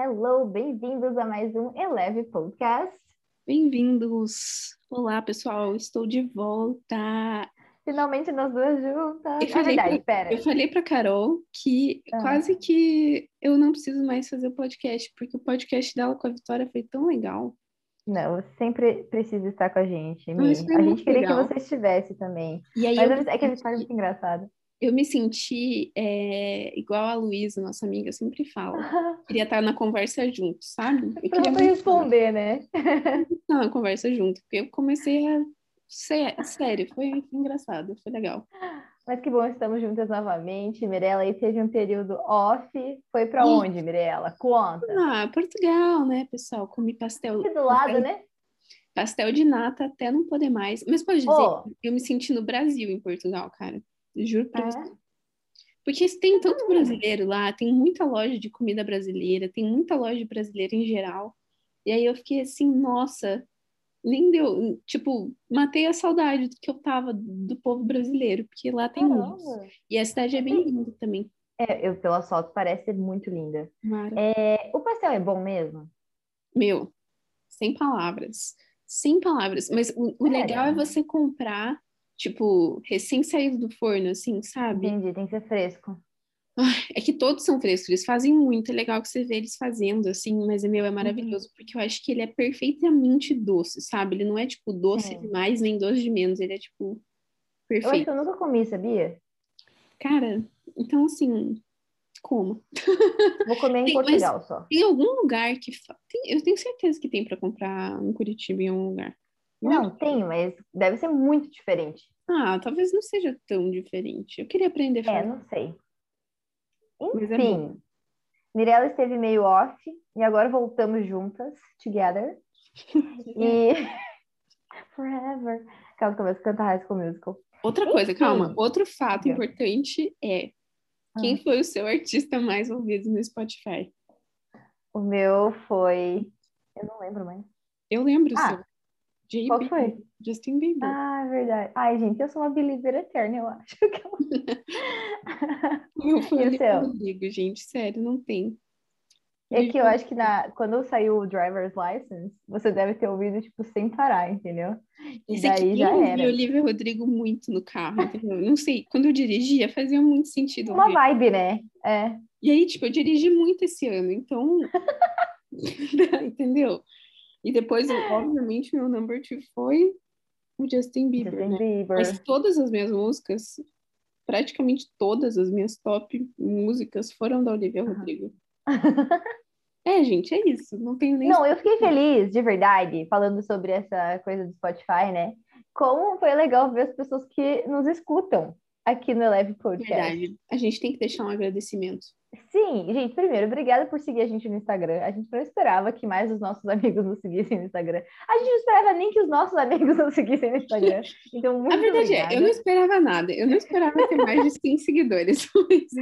Hello, bem-vindos a mais um Eleve Podcast. Bem-vindos! Olá, pessoal, estou de volta. Finalmente nós duas juntas. Eu falei, verdade, pra, eu falei pra Carol que Ah. quase que eu não preciso mais fazer o podcast, porque o podcast dela com a Vitória foi tão legal. Não, você sempre precisa estar com a gente, A gente queria legal. que você estivesse também. E aí Mas eu, é que a Vitória é muito engraçada. Eu me senti é, igual a Luísa, nossa amiga, sempre fala. Queria estar na conversa junto, sabe? Eu Pra queria responder, né? na conversa junto, porque eu comecei a. Sé- Sério, foi engraçado, foi legal. Mas que bom, estamos juntas novamente. Mirella aí teve um período off. Foi Ih. onde, Mirella? Conta. Ah, Portugal, né, pessoal? Comi pastel. Aqui do lado, né? Pastel de nata até não poder mais. Mas pode dizer, Ô. eu me senti no Brasil, em Portugal, cara. Juro pra É? você. Porque tem tanto brasileiro lá, tem muita loja de comida brasileira, tem muita loja brasileira em geral. E aí eu fiquei assim, nossa, nem deu. Tipo, matei a saudade do que eu tava do povo brasileiro, porque lá tem muito. E a cidade é bem linda também. É, eu, pela foto, parece ser muito linda. É, o pastel é bom mesmo? Meu, sem palavras. Sem palavras. Mas o, o legal é você comprar, tipo, recém saído do forno, assim, sabe? Entendi, tem que ser fresco. É que todos são frescos, eles fazem muito. É legal que você vê eles fazendo, assim, mas é meu, é maravilhoso, porque eu acho que ele é perfeitamente doce, sabe? Ele não é, tipo, doce Sim. demais, nem doce de menos. Ele é, tipo, Eu acho que perfeito. eu nunca comi, sabia? Cara, então, assim, como? Vou comer em Tem, Portugal só. Tem algum lugar que. tem- eu tenho certeza que tem pra comprar em Curitiba em algum lugar. Não, tem, mas deve ser muito diferente. Ah, talvez não seja tão diferente. Eu queria aprender É, não sei. É Enfim, Mirella esteve meio off e agora voltamos juntas, together. E forever. Calma, começa a cantar High School Musical. Outra coisa, Enfim. calma. Outro fato importante é quem Ah. foi o seu artista mais ouvido no Spotify? O meu foi. Eu não lembro mais. Eu lembro Ah, seu. J. qual Bieber, foi? Justin Bieber. Ah, é verdade. Ai, gente, eu sou uma believer eterna, eu acho. O meu foi e o o Olivia seu? Rodrigo, gente. Sério, não tem. É que eu acho que na, quando saiu o driver's license, você deve ter ouvido, tipo, sem parar, entendeu? E aqui daí já eu era. Olivia Rodrigo muito no carro, entendeu? Não sei, quando eu dirigia fazia muito sentido Uma ouvir. vibe, né? É. E aí, tipo, eu dirigi muito esse ano, então. Entendeu? E depois, obviamente, meu number two foi o Justin Bieber, Justin né? Bieber. Mas todas as minhas músicas, praticamente todas as minhas top músicas foram da Olivia Rodrigo. É, gente, é isso. Não tenho nem. Não, eu fiquei feliz, de verdade, falando sobre essa coisa do Spotify, né? Como foi legal ver as pessoas que nos escutam aqui no Eleve Podcast. Verdade. A gente tem que deixar um agradecimento. Sim, gente, primeiro, obrigada por seguir a gente no Instagram. A gente não esperava que mais os nossos amigos nos seguissem no Instagram. A gente não esperava nem que os nossos amigos nos seguissem no Instagram. Então, muito a verdade obrigada. é, eu não esperava nada. Eu não esperava ter mais de 100 seguidores. Isso.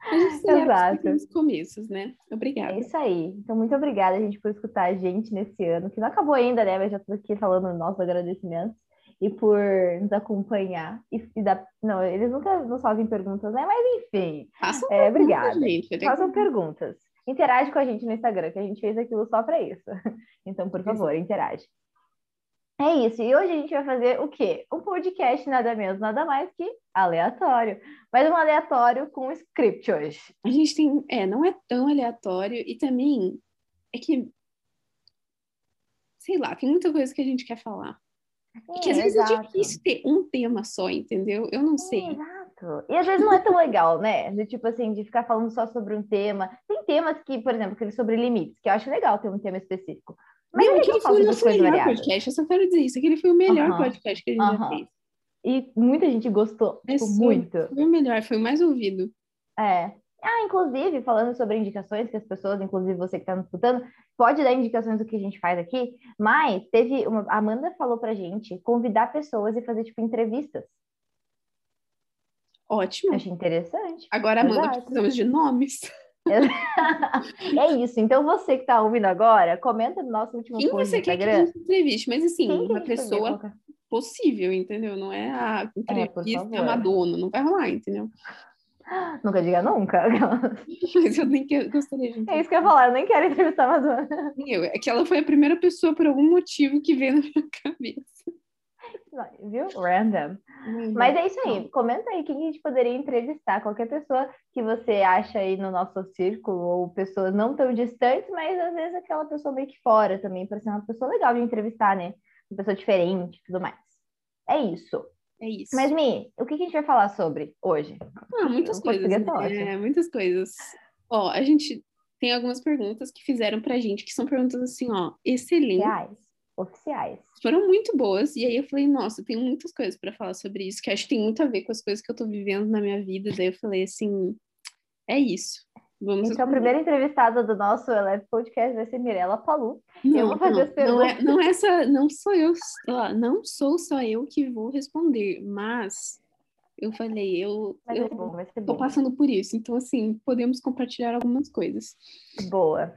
a gente Exato. os começos, né? É Obrigada. isso aí. Então, muito obrigada, gente, por escutar a gente nesse ano, que não acabou ainda, né? Mas já estou aqui falando nossos agradecimentos e por nos acompanhar. E, e dar... Não, eles nunca nos fazem perguntas, né? Mas enfim, Façam É, perguntas, obrigada. gente. Façam perguntas. Interage com a gente no Instagram, que a gente fez aquilo só para isso. Então, por favor, interage. É isso. E hoje a gente vai fazer o quê? Um podcast nada menos, nada mais que aleatório. Mas um aleatório com script hoje. A gente tem. É, não é tão aleatório e também é que. Sei lá, tem muita coisa que a gente quer falar. E que às É, vezes é difícil ter um tema só, entendeu? Eu não sei. Exato. E às vezes não é tão legal, né? De tipo assim, de ficar falando só sobre um tema. Tem temas que, por exemplo, aquele sobre limites, que eu acho legal ter um tema específico. Mas Não, é aquele legal falar foi o nosso melhor variadas. podcast. Eu só quero dizer isso. Aquele foi o melhor Aham. podcast que a gente já Aham. fez. E muita gente gostou, É tipo, muito. Foi o melhor, foi o mais ouvido. É. Ah, inclusive, falando sobre indicações, que as pessoas, inclusive você que está nos escutando, pode dar indicações do que a gente faz aqui, mas teve uma. A Amanda falou pra gente convidar pessoas e fazer, tipo, entrevistas. Ótimo. Achei interessante. Agora, Amanda, Exato. precisamos de nomes. é isso. Então, você que está ouvindo agora, comenta no nosso último Quem post você no quer que a Instagram. gente entreviste? Mas assim, Quem uma pessoa possível, entendeu? Não é a por entrevista favor. Madonna, não vai rolar, entendeu? Nunca diga nunca. Mas eu nem quero, gostaria de É isso que eu ia falar, eu nem quero entrevistar a Madonna. Eu, é que ela foi a primeira pessoa, por algum motivo, que veio na minha cabeça. Viu? Random. Mas é isso aí. Comenta aí quem a gente poderia entrevistar. Qualquer pessoa que você acha aí no nosso círculo, ou pessoas não tão distantes, mas às vezes aquela pessoa meio que fora também, para ser uma pessoa legal de entrevistar, né? Uma pessoa diferente e tudo mais. É isso. É isso. Mas, Mi, o que a gente vai falar sobre hoje? Ah, muitas O coisas. né? ótimo. muitas coisas. Ó, a gente tem algumas perguntas que fizeram pra gente, que são perguntas assim, ó, excelentes. Reais, oficiais. Foram muito boas. E aí eu falei, nossa, tem muitas coisas pra falar sobre isso, que acho que tem muito a ver com as coisas que eu tô vivendo na minha vida. Daí eu falei assim, é isso. Vamos Então, a primeira entrevistada do nosso Eleve Podcast vai ser Mirella Palu. Não, Eu vou fazer as não, não é, perguntas. não é essa, não sou eu, não sou só eu que vou responder, mas eu falei, eu, Mas eu ser bom, tô passando por isso, então assim, podemos compartilhar algumas coisas. Boa.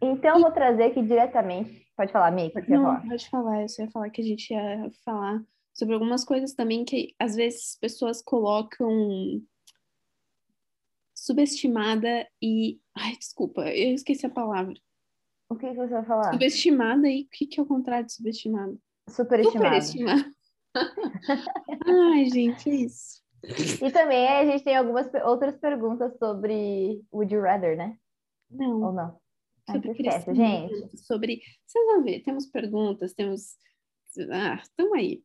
Então, eu vou trazer aqui diretamente. Pode falar, Mi, o que você Não, falar? pode falar, eu só ia falar que a gente ia falar sobre algumas coisas também que às vezes as pessoas colocam subestimada e, ai, desculpa, eu esqueci a palavra. O que, que você vai falar? Subestimada e o que que é o contrário de subestimada? Superestimada. ai, gente, é isso. E também a gente tem algumas outras perguntas sobre Would You Rather, né? Não. Ou não? Ai, sobre crescimento, gente. sobre. Vocês vão ver, temos perguntas, temos. Ah, estamos aí.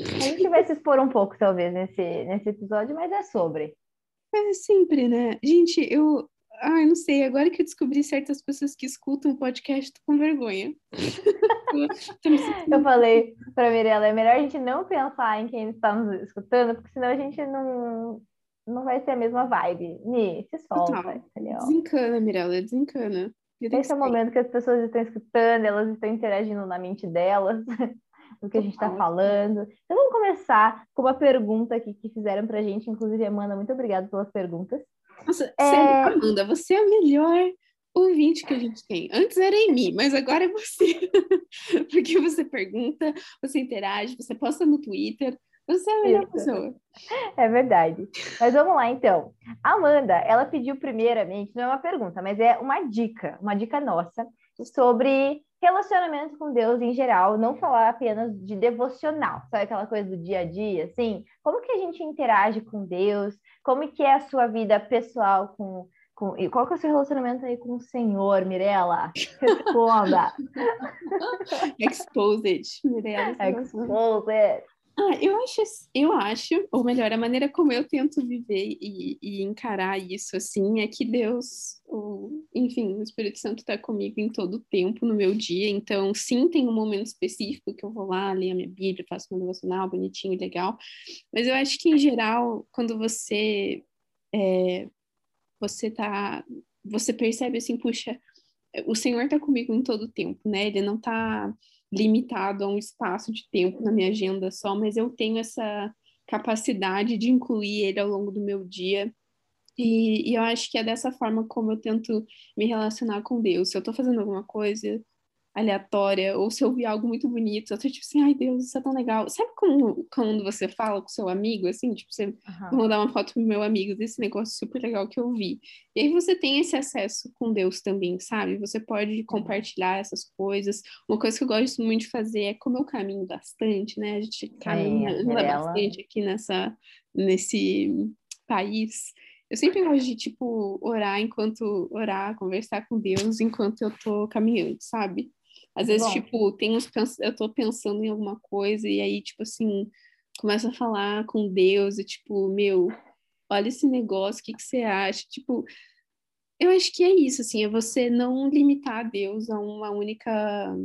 A gente vai se expor um pouco, talvez, nesse, nesse episódio, mas é sobre. É sempre, né? Gente, eu. Ai, não sei, agora que eu descobri certas pessoas que escutam o podcast, tô com vergonha. Eu falei pra Mirella, é melhor a gente não pensar em quem está nos escutando, porque senão a gente não, não vai ter a mesma vibe. Mi, se solta, entendeu? Desencana, Mirella, desencana. Esse é o momento que as pessoas estão escutando, elas estão interagindo na mente delas, do que a gente está Total. falando. Então vamos começar com uma pergunta aqui que fizeram pra gente, inclusive, Amanda, muito obrigada pelas perguntas. Nossa, É. sério, Amanda, você é a melhor ouvinte que a gente tem. Antes era em mim, mas agora é você. Porque você pergunta, você interage, você posta no Twitter. Você é a melhor Isso. pessoa. É verdade. Mas vamos lá, então. A Amanda, ela pediu primeiramente, não é uma pergunta, mas é uma dica, uma dica nossa, sobre relacionamento com Deus em geral, não falar apenas de devocional, sabe aquela coisa do dia a dia, assim? Como que a gente interage com Deus? Como que é a sua vida pessoal com... com... E qual que é o seu relacionamento aí com o Senhor, Mirella? Responda. Exposed, Mirella. você gosta? Expose it. Ah, eu acho, eu acho, ou melhor, a maneira como eu tento viver e, e encarar isso assim é que Deus, enfim, o Espírito Santo está comigo em todo o tempo no meu dia. Então, sim, tem um momento específico que eu vou lá, leio a minha Bíblia, faço meu devocional bonitinho legal. Mas eu acho que, em geral, quando você é, você tá, você percebe assim, puxa, o Senhor está comigo em todo o tempo, né? Ele não está limitado a um espaço de tempo na minha agenda só, mas eu tenho essa capacidade de incluir ele ao longo do meu dia. E, e eu acho que é dessa forma como eu tento me relacionar com Deus. Se eu tô fazendo alguma coisa aleatória, ou se eu vi algo muito bonito, eu tô tipo assim, ai Deus, isso é tão legal. Sabe como, quando você fala com seu amigo, assim, tipo, você Aham. vou mandar uma foto pro meu amigo desse negócio super legal que eu vi. E aí você tem esse acesso com Deus também, sabe? Você pode compartilhar essas coisas. Uma coisa que eu gosto muito de fazer é como eu caminho bastante, né? A gente caminha Mirella. bastante aqui nessa, nesse país. Eu sempre gosto de, tipo, orar enquanto orar, conversar com Deus enquanto eu tô caminhando, sabe? Às vezes, Bom. tipo, tem uns, eu tô pensando em alguma coisa e aí, tipo assim, começa a falar com Deus e tipo, meu, olha esse negócio, o que que você acha? Tipo, eu acho que é isso, assim, é você não limitar Deus a uma única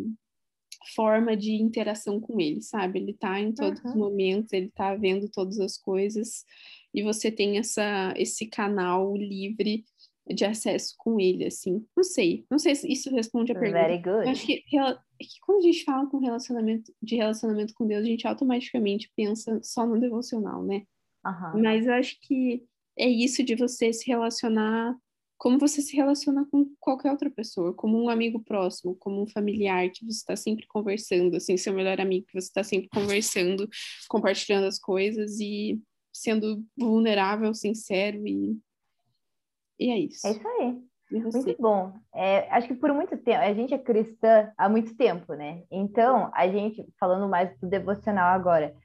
forma de interação com ele, sabe? Ele tá em todos os Uhum. momentos, ele tá vendo todas as coisas e você tem essa esse canal livre de acesso com ele, assim. Não sei, não sei se isso responde a pergunta. Very Eu good. acho que, é que quando a gente fala com relacionamento, de relacionamento com Deus, a gente automaticamente pensa só no devocional, né? Aham. Mas eu acho que é isso de você se relacionar como você se relaciona com qualquer outra pessoa, como um amigo próximo, como um familiar que você está sempre conversando, assim, seu melhor amigo que você está sempre conversando, compartilhando as coisas e sendo vulnerável, sincero e E é isso. É isso aí. Muito bom. É, acho que por muito tempo, a gente é cristã há muito tempo, né? Então, a gente, falando mais do devocional agora,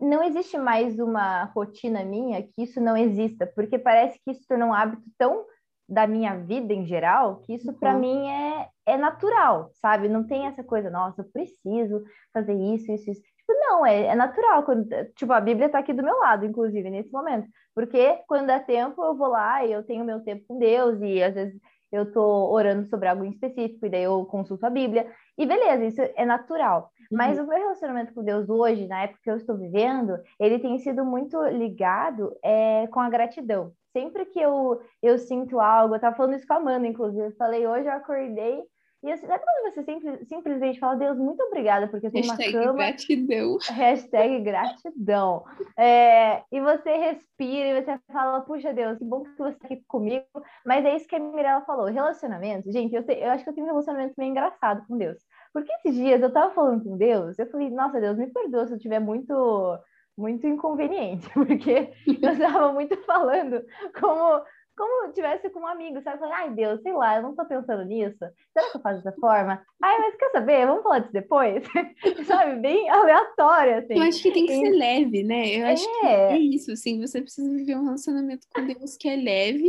não existe mais uma rotina minha que isso não exista, porque parece que isso tornou um hábito tão da minha vida em geral que isso para Uhum. mim é, é natural, sabe? Não tem essa coisa, nossa, eu preciso fazer isso, isso, isso. Tipo, não, é, é natural. Quando, tipo, a Bíblia tá aqui do meu lado, inclusive, nesse momento. Porque quando dá tempo, eu vou lá e eu tenho meu tempo com Deus, e às vezes eu tô orando sobre algo em específico, e daí eu consulto a Bíblia, e beleza, isso é natural. Mas Uhum. o meu relacionamento com Deus hoje, na época que eu estou vivendo, ele tem sido muito ligado é, com a gratidão. Sempre que eu, eu sinto algo, eu tava falando isso com a Amanda, inclusive, eu falei, hoje eu acordei, e assim, sabe quando você simples, simplesmente fala, Deus, muito obrigada, porque eu tenho uma cama, gratidão. Hashtag gratidão. É, e você respira e você fala, puxa Deus, que bom que você está aqui comigo. Mas é isso que a Mirella falou. Relacionamento, gente, eu, sei- eu acho que eu tenho um relacionamento meio engraçado com Deus. Porque esses dias eu tava falando com Deus, eu falei, nossa Deus, me perdoa se eu tiver muito, muito inconveniente, porque eu tava muito falando como. Como tivesse com um amigo, sabe? Falei, ai Deus, sei lá, eu não tô pensando nisso. Será que eu faço dessa forma? Ai, mas quer saber? Vamos falar disso depois? sabe? Bem aleatório, assim. Eu acho que tem que ser leve, né? Eu acho que É. é isso, assim, você precisa viver um relacionamento com Deus que é leve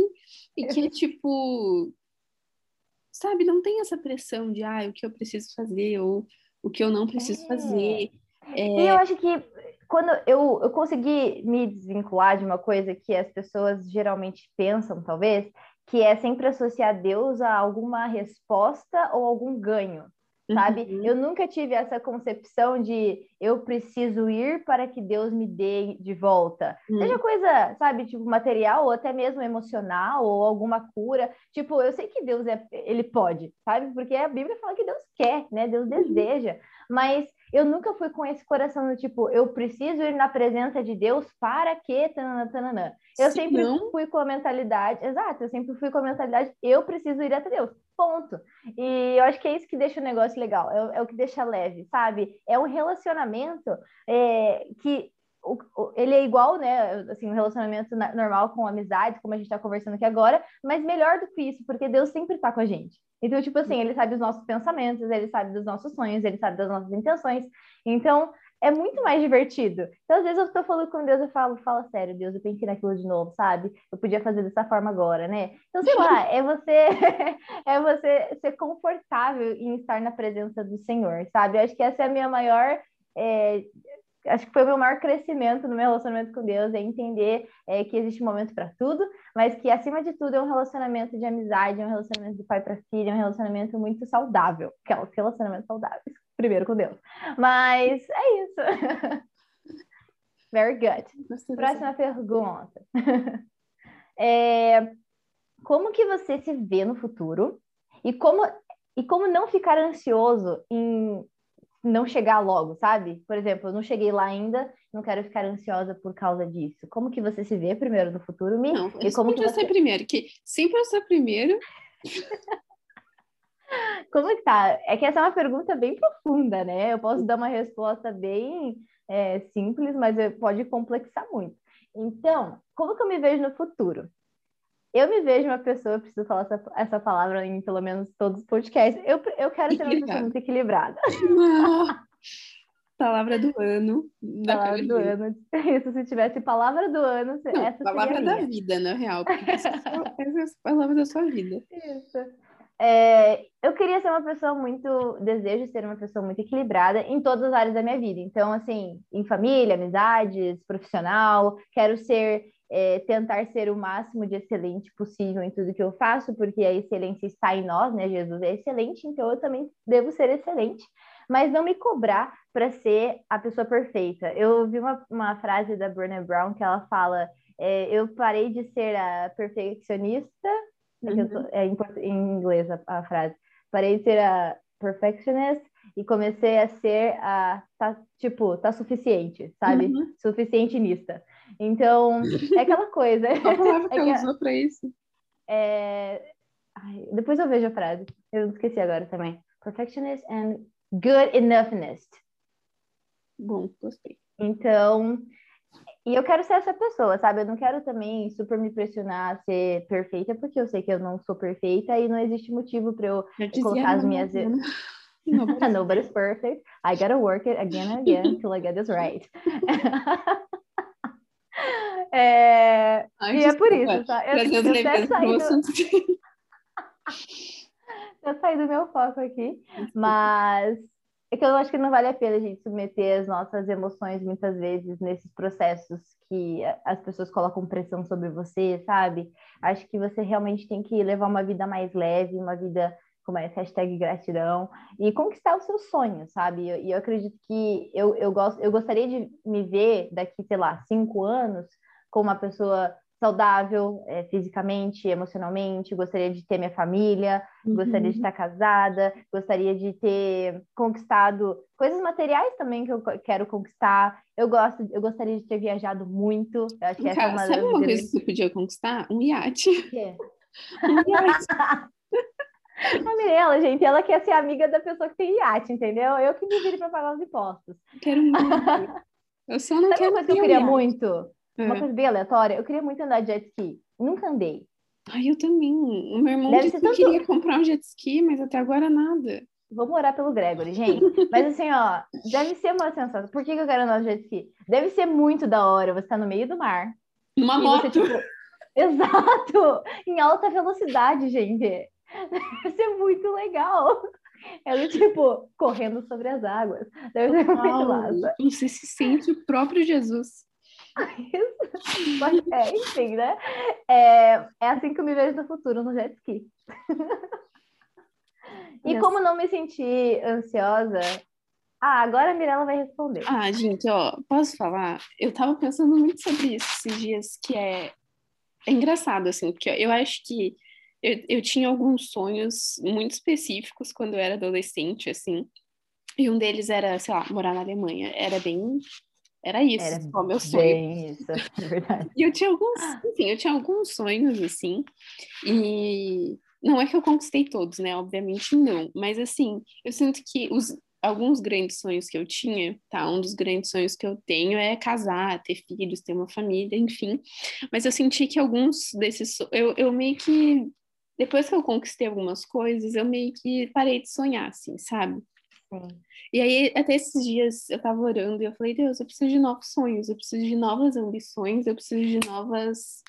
e que é tipo, sabe, não tem essa pressão de ah, o que eu preciso fazer ou o que eu não preciso É. fazer. E eu acho que quando eu, eu consegui me desvincular de uma coisa que as pessoas geralmente pensam, talvez, que é sempre associar Deus a alguma resposta ou algum ganho, sabe? Uhum. Eu nunca tive essa concepção de eu preciso ir para que Deus me dê de volta. Hum. Seja coisa, sabe, tipo material ou até mesmo emocional ou alguma cura. Tipo, eu sei que Deus é, ele pode, sabe? Porque a Bíblia fala que Deus quer, né? Deus deseja. Mas eu nunca fui com esse coração do tipo, eu preciso ir na presença de Deus para que tananã, tananã. Eu Se sempre não- fui com a mentalidade, exato, eu sempre fui com a mentalidade, eu preciso ir até Deus, ponto. E eu acho que é isso que deixa o negócio legal, é, o- é o que deixa leve, sabe? É um relacionamento é, que o- o- ele é igual, né? Assim, um relacionamento na- normal com amizade, como a gente está conversando aqui agora, mas melhor do que isso, porque Deus sempre está com a gente. Então, tipo assim, ele sabe os nossos pensamentos, ele sabe dos nossos sonhos, ele sabe das nossas intenções. Então, é muito mais divertido. Então, às vezes eu tô falando com Deus e falo, fala sério, Deus, eu pensei naquilo de novo, sabe? Eu podia fazer dessa forma agora, né? Então, sei lá, é você é você ser confortável em estar na presença do Senhor, sabe? Eu acho que essa é a minha maior é, acho que foi o meu maior crescimento no meu relacionamento com Deus, é entender é, que existe um momento para tudo, mas que acima de tudo é um relacionamento de amizade, é um relacionamento de pai para filha, é um relacionamento muito saudável, que é um relacionamento saudável, primeiro com Deus. Mas é isso. Very good. Próxima pergunta. É, como que você se vê no futuro e como, e como não ficar ansioso em não chegar logo, sabe? Por exemplo, eu não cheguei lá ainda, não quero ficar ansiosa por causa disso. Como que você se vê primeiro no futuro, Mi? Não, e como sempre que eu você... ser primeiro, que sempre eu ser primeiro. Como que tá? É que essa é uma pergunta bem profunda, né? Eu posso dar uma resposta bem é, simples, mas pode complexar muito. Então, como que eu me vejo no futuro? Eu me vejo uma pessoa, eu preciso falar essa, essa palavra em pelo menos todos os podcasts. Eu, eu quero ser uma pessoa muito equilibrada. Palavra do ano. Palavra do ano. Isso, se tivesse palavra do ano, Não, essa palavra seria a da vida, na real. Porque essa é a sua- essa é a palavra da sua vida. Isso. É, eu queria ser uma pessoa muito, desejo ser uma pessoa muito equilibrada em todas as áreas da minha vida. Então, assim, em família, amizades, profissional, quero ser, é, tentar ser o máximo de excelente possível em tudo que eu faço, porque a excelência está em nós, né? Jesus é excelente, então eu também devo ser excelente, mas não me cobrar para ser a pessoa perfeita. Eu ouvi uma, uma frase da Brené Brown que ela fala: é, eu parei de ser a perfeccionista é que eu tô- é em, em inglês a, a frase. Parei de ser a perfectionist e comecei a ser a, tá, tipo, tá suficiente, sabe? Uhum. Suficientinista. Então, é aquela coisa. Qual a palavra que É ela usou pra isso? É... ai, depois eu vejo a frase. Eu esqueci agora também. Perfectionist and good enoughness. Bom, gostei. Então, E eu quero ser essa pessoa, sabe? Eu não quero também super me pressionar a ser perfeita, porque eu sei que eu não sou perfeita e não existe motivo para eu, eu colocar as minhas. Nobody's, Nobody's perfect. I gotta work it again and again until I get this right. É... Ai, e é por isso, tá? Eu, eu, até saí do... eu saí do meu foco aqui, mas é que eu acho que não vale a pena a gente submeter as nossas emoções muitas vezes nesses processos que as pessoas colocam pressão sobre você, sabe? Acho que você realmente tem que levar uma vida mais leve, uma vida como é, hashtag gratidão, e conquistar os seus sonhos, sabe? E eu, eu, acredito que eu, eu, gosto, eu gostaria de me ver daqui, sei lá, cinco anos, como uma pessoa saudável é, fisicamente, emocionalmente, gostaria de ter minha família, uhum. gostaria de estar casada, gostaria de ter conquistado coisas materiais também que eu quero conquistar. Eu gosto, eu gostaria de ter viajado muito. Eu acho que Cara, essa é uma sabe uma coisa que você podia conquistar? Um iate. O quê? Um iate. A Mirella, gente, ela quer ser amiga da pessoa que tem iate, entendeu? Eu que me vire para pagar os impostos. Quero muito. Eu só não Sabe quero. Uma coisa que eu queria iate. muito? É. Uma coisa bem aleatória, eu queria muito andar de jet ski. Nunca andei. Ai, eu também. O meu irmão Deve disse que tanto... queria comprar um jet ski, mas até agora nada. Vou morar pelo Gregory, gente. Mas assim, ó, deve ser uma sensação. Por que, que eu quero andar de jet ski? Deve ser muito da hora você tá no meio do mar. Numa moto. Você, tipo... Exato! Em alta velocidade, gente. Deve ser muito legal. Ela, tipo, correndo sobre as águas. Deve ser muito massa. Você se sente o próprio Jesus. Mas, é, enfim, né? É, é assim que eu me vejo no futuro, no jet ski. e como não me sentir ansiosa? Ah, agora a Mirella vai responder. Ah, gente, ó, posso falar? Eu tava pensando muito sobre isso esses dias, que é, é engraçado, assim, porque eu acho que eu, eu tinha alguns sonhos muito específicos quando eu era adolescente, assim, e um deles era, sei lá, morar na Alemanha. Era bem era isso, Era o meu sonho. Isso, é verdade. e eu tinha alguns, enfim, eu tinha alguns sonhos, assim, e não é que eu conquistei todos, né? Obviamente não, mas assim, eu sinto que os, alguns grandes sonhos que eu tinha, tá? Um dos grandes sonhos que eu tenho é casar, ter filhos, ter uma família, enfim. Mas eu senti que alguns desses, eu, eu meio que, depois que eu conquistei algumas coisas, eu meio que parei de sonhar, assim, sabe? E aí, até esses dias, eu tava orando e eu falei, Deus, eu preciso de novos sonhos, eu preciso de novas ambições, eu preciso de novas.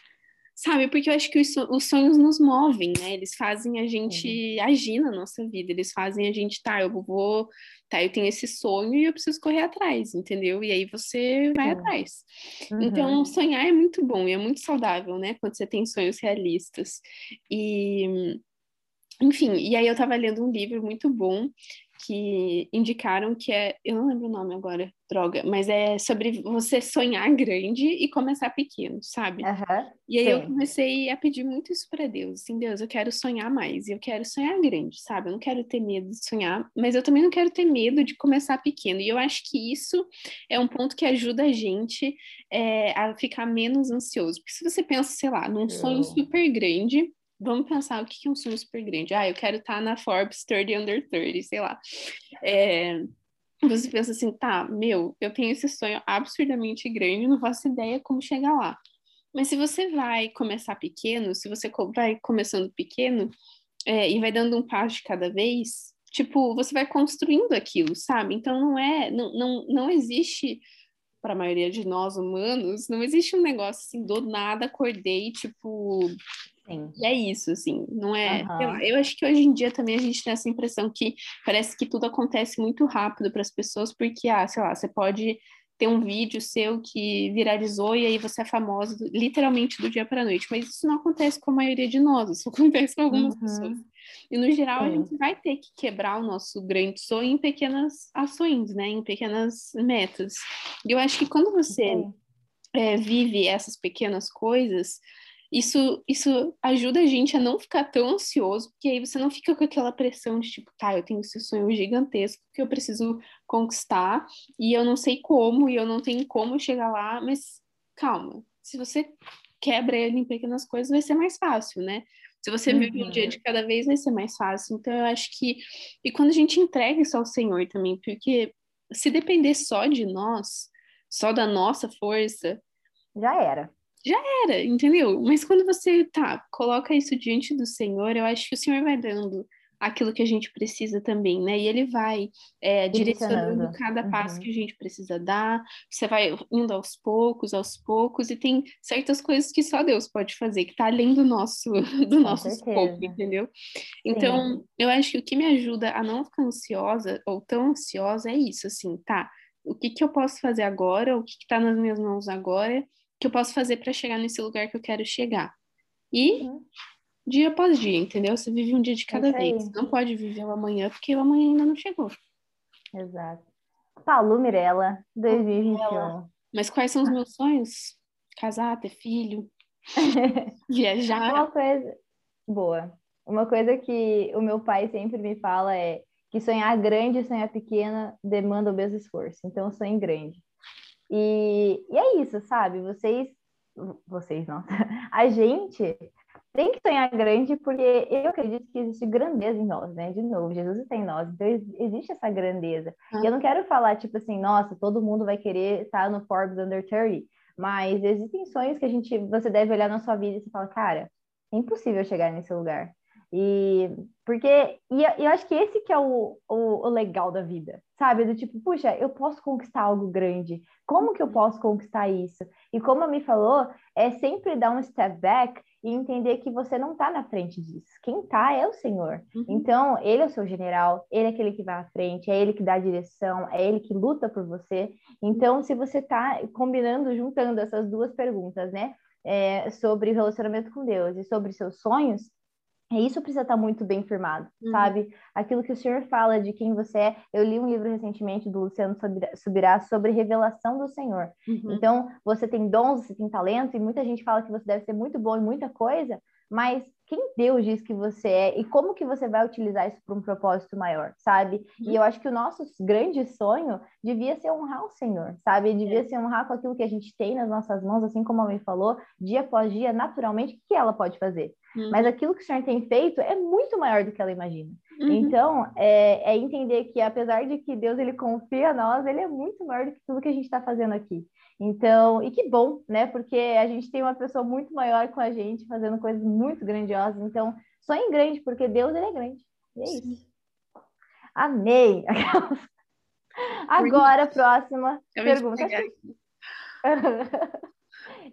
Sabe? Porque eu acho que os sonhos nos movem, né? Eles fazem a gente uhum. agir na nossa vida, eles fazem a gente, tá, eu vou, tá, eu tenho esse sonho e eu preciso correr atrás, entendeu? E aí você vai uhum. atrás. Então, sonhar é muito bom e é muito saudável, né? Quando você tem sonhos realistas. E enfim, e aí eu tava lendo um livro muito bom que indicaram que é, eu não lembro o nome agora, droga, mas é sobre você sonhar grande e começar pequeno, sabe? Uhum, e aí sim. eu comecei a pedir muito isso para Deus, assim, Deus, eu quero sonhar mais, eu quero sonhar grande, sabe? Eu não quero ter medo de sonhar, mas eu também não quero ter medo de começar pequeno. E eu acho que isso é um ponto que ajuda a gente é, a ficar menos ansioso, porque se você pensa, sei lá, num sonho super grande vamos pensar o que é um sonho super grande. Ah, eu quero estar tá na Forbes 30 Under 30, sei lá. É, você pensa assim, tá, meu, eu tenho esse sonho absurdamente grande, não faço ideia como chegar lá. Mas se você vai começar pequeno, se você vai começando pequeno é, e vai dando um passo de cada vez, tipo, você vai construindo aquilo, sabe? Então não é, não, não, não existe para a maioria de nós humanos, não existe um negócio assim, do nada acordei, tipo, Sim. E é isso, assim, não é. Uhum. eu acho que hoje em dia também a gente tem essa impressão que parece que tudo acontece muito rápido para as pessoas, porque, ah, sei lá, você pode ter um vídeo seu que viralizou e aí você é famoso literalmente do dia para a noite, mas isso não acontece com a maioria de nós, isso acontece com algumas uhum. pessoas. E no geral, Sim. a gente vai ter que quebrar o nosso grande sonho em pequenas ações, né? Em pequenas metas. E eu acho que quando você é, vive essas pequenas coisas, isso, isso ajuda a gente a não ficar tão ansioso, porque aí você não fica com aquela pressão de tipo, tá, eu tenho esse sonho gigantesco que eu preciso conquistar e eu não sei como e eu não tenho como chegar lá, mas calma, se você quebra ele em pequenas coisas, vai ser mais fácil, né? Se você uhum. vive um dia de cada vez, vai ser mais fácil. Então, eu acho que. E quando a gente entrega isso ao Senhor também, porque se depender só de nós, só da nossa força, já era. Já era, entendeu? Mas quando você, tá, coloca isso diante do Senhor, eu acho que o Senhor vai dando aquilo que a gente precisa também, né? E ele vai é, direcionando cada uhum. passo que a gente precisa dar. Você vai indo aos poucos, aos poucos, e tem certas coisas que só Deus pode fazer, que tá além do nosso do nosso escopo, entendeu? Então, Sim. eu acho que o que me ajuda a não ficar ansiosa ou tão ansiosa é isso, assim, tá? O que que eu posso fazer agora? O que que tá nas minhas mãos agora? Que eu posso fazer para chegar nesse lugar que eu quero chegar? E uhum dia após dia, entendeu? Você vive um dia de cada vez. Não pode viver o amanhã, porque o amanhã ainda não chegou. Exato. Paulo Mirella, 2021. Mas quais são os meus sonhos? Casar, ter filho, viajar. Uma coisa boa. Uma coisa que o meu pai sempre me fala é que sonhar grande e sonhar pequena demanda o mesmo esforço. Então, sonhe grande. E, e é isso, sabe? Vocês, vocês não, a gente tem que sonhar grande, porque eu acredito que existe grandeza em nós, né? De novo, Jesus está em nós, então existe essa grandeza. Ah. E eu não quero falar, tipo assim, nossa, todo mundo vai querer estar no Forbes Under 30, mas existem sonhos que a gente, você deve olhar na sua vida e você fala, cara, é impossível chegar nesse lugar. E porque e, eu acho que esse que é o, o, o, legal da vida, sabe? Do tipo, puxa, eu posso conquistar algo grande. Como que eu posso conquistar isso? E como a me falou, é sempre dar um step back e entender que você não está na frente disso. Quem está é o Senhor. Uhum. Então, Ele é o seu general, Ele é aquele que vai à frente, é Ele que dá a direção, é Ele que luta por você. Então, se você está combinando, juntando essas duas perguntas, né? É, sobre relacionamento com Deus e sobre seus sonhos, isso precisa estar muito bem firmado, uhum. sabe? Aquilo que o senhor fala de quem você é. Eu li um livro recentemente do Luciano Subirá sobre revelação do Senhor. Uhum. Então, você tem dons, você tem talento, e muita gente fala que você deve ser muito bom em muita coisa, mas quem Deus diz que você é e como que você vai utilizar isso para um propósito maior, sabe? Uhum. E eu acho que o nosso grande sonho devia ser honrar o Senhor, sabe? Devia é. ser honrar com aquilo que a gente tem nas nossas mãos, assim como a mãe falou, dia após dia, naturalmente, o que ela pode fazer? Uhum. Mas aquilo que o Senhor tem feito é muito maior do que ela imagina. Uhum. Então, é, é, entender que apesar de que Deus ele confia a nós, ele é muito maior do que tudo que a gente está fazendo aqui. Então, e que bom, né? Porque a gente tem uma pessoa muito maior com a gente, fazendo coisas muito grandiosas. Então, sonhe grande, porque Deus ele é grande. E é Sim. isso. Amei! Agora, próxima Eu pergunta.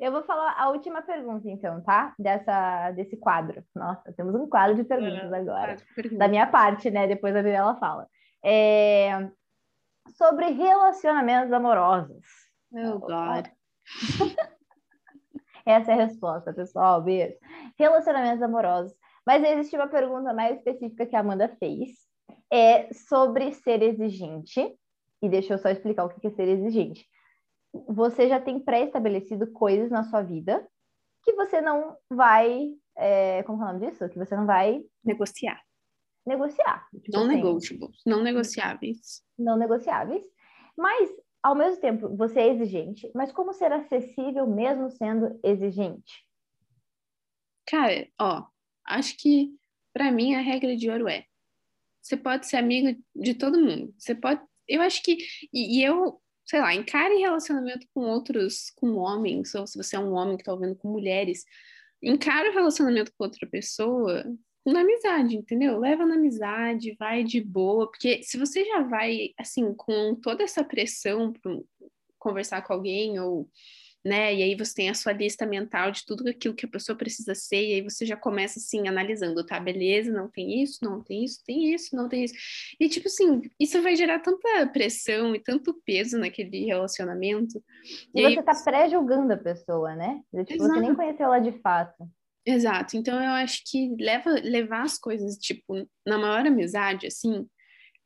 Eu vou falar a última pergunta, então, tá? Dessa, desse quadro. Nossa, temos um quadro de perguntas agora. Da minha parte, né? Depois a Mirella fala. É... Sobre relacionamentos amorosos. Oh, God. Essa é a resposta, pessoal. Beijo. Relacionamentos amorosos. Mas existe uma pergunta mais específica que a Amanda fez. É sobre ser exigente. E deixa eu só explicar o que é ser exigente você já tem pré-estabelecido coisas na sua vida que você não vai. É, como é o nome disso? Que você não vai negociar. Negociar. Tipo não assim, negotiables, não negociáveis. Não negociáveis. Mas, ao mesmo tempo, você é exigente, mas como ser acessível mesmo sendo exigente? Cara, ó, acho que para mim a regra de ouro é: você pode ser amigo de todo mundo. Você pode. Eu acho que. E, e eu sei lá, encare relacionamento com outros, com homens, ou se você é um homem que está ouvindo com mulheres, encare o relacionamento com outra pessoa na amizade, entendeu? Leva na amizade, vai de boa, porque se você já vai, assim, com toda essa pressão para conversar com alguém ou né? E aí você tem a sua lista mental de tudo aquilo que a pessoa precisa ser, e aí você já começa assim, analisando, tá, beleza, não tem isso, não tem isso, tem isso, não tem isso. E tipo assim, isso vai gerar tanta pressão e tanto peso naquele relacionamento. E, e você aí... tá pré-julgando a pessoa, né? Tipo, você nem conheceu ela de fato. Exato, então eu acho que leva, levar as coisas, tipo, na maior amizade, assim,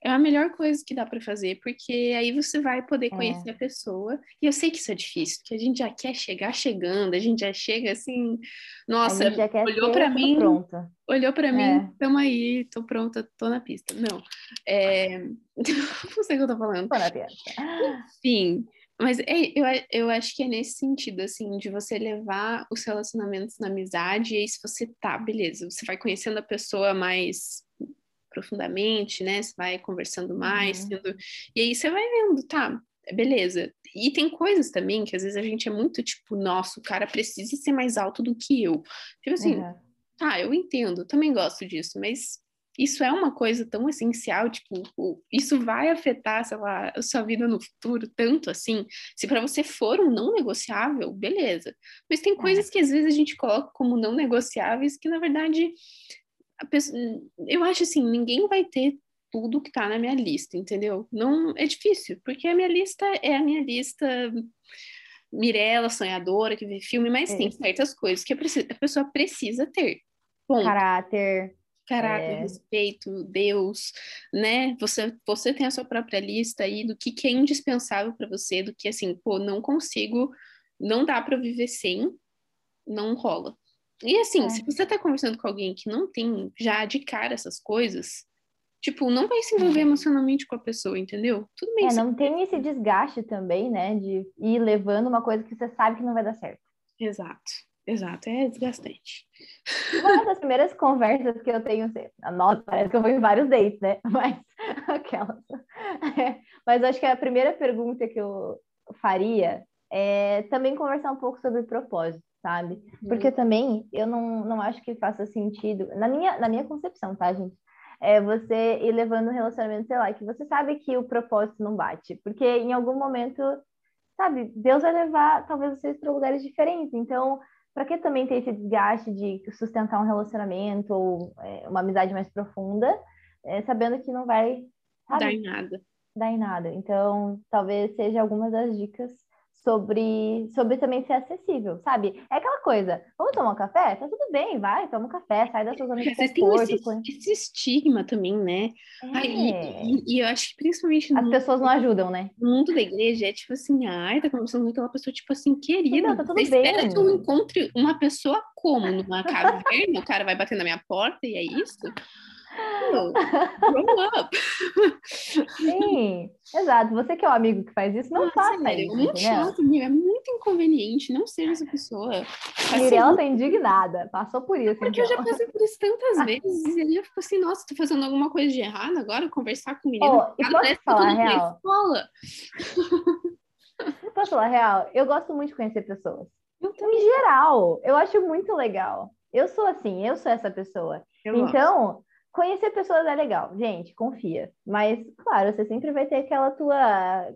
é a melhor coisa que dá para fazer, porque aí você vai poder é. conhecer é. a pessoa. E eu sei que isso é difícil, porque a gente já quer chegar chegando, a gente já chega assim, nossa, olhou para mim, pronta. olhou para é. mim, tamo aí, tô pronta, tô na pista. Não, é... não sei o que eu tô falando. Tô na pista. Enfim, mas é, eu, eu acho que é nesse sentido, assim, de você levar os relacionamentos na amizade, e aí se você tá, beleza, você vai conhecendo a pessoa mais profundamente, né? Você vai conversando mais, uhum. e aí você vai vendo, tá, beleza, E tem coisas também que às vezes a gente é muito tipo, nossa, o cara precisa ser mais alto do que eu. Tipo assim, uhum. tá, eu entendo, também gosto disso, mas isso é uma coisa tão essencial, tipo, isso vai afetar, sei lá, a sua vida no futuro tanto assim. Se para você for um não negociável, beleza. Mas tem é. coisas que às vezes a gente coloca como não negociáveis que na verdade pessoa, eu acho assim, ninguém vai ter tudo que tá na minha lista, entendeu? Não é difícil, porque a minha lista é a minha lista Mirella, sonhadora, que vê filme, mas é. tem certas coisas que a, pessoa precisa ter. Ponto. Caráter. Caráter, é. respeito, Deus, né? Você, você tem a sua própria lista aí do que, que é indispensável para você, do que assim, pô, não consigo, não dá para viver sem, não rola. E assim, é. se você tá conversando com alguém que não tem já de cara essas coisas, tipo, não vai se envolver emocionalmente com a pessoa, entendeu? Tudo bem. É, não tem esse desgaste também, né, de ir levando uma coisa que você sabe que não vai dar certo. Exato. Exato, é desgastante. Uma das primeiras conversas que eu tenho, nossa, parece que eu vou em vários dates, né? Mas aquelas. É, mas acho que a primeira pergunta que eu faria é também conversar um pouco sobre propósito, sabe? Uhum. Porque também eu não, não acho que faça sentido, na minha, na minha concepção, tá, gente? É você ir levando um relacionamento, sei lá, que você sabe que o propósito não bate. Porque em algum momento, sabe, Deus vai levar talvez vocês para lugares diferentes. Então, para que também ter esse desgaste de sustentar um relacionamento ou é, uma amizade mais profunda, é, sabendo que não vai sabe, dar em nada. Dar em nada. Então, talvez seja algumas das dicas sobre, sobre também ser acessível, sabe? É aquela coisa, vamos tomar um café? Tá tudo bem, vai, toma um café, sai da sua zona de conforto. Tem esse, esse estigma também, né? É. e, e, eu acho que principalmente... As pessoas não ajudam, né? No mundo da igreja é tipo assim, ai, tá conversando com aquela pessoa, tipo assim, querida, não, tá tudo bem. espera que eu encontre uma pessoa como? Numa caverna, o cara vai bater na minha porta e é isso? Grow up. Sim, exato. Você que é o amigo que faz isso, não ah, faça sério, isso. É muito chato, é muito inconveniente. Não seja essa pessoa. Assim, Mirella tá indignada, passou por isso. Porque então. eu já então. passei por isso tantas vezes e aí eu fico assim, nossa, tô fazendo alguma coisa de errado agora, conversar com o menino. Oh, e posso falar real? Escola. posso falar real? Eu gosto muito de conhecer pessoas. Em geral, eu acho muito legal. Eu sou assim, eu sou essa pessoa. Eu então, gosto Conhecer pessoas é legal, gente, confia. Mas, claro, você sempre vai ter aquela tua.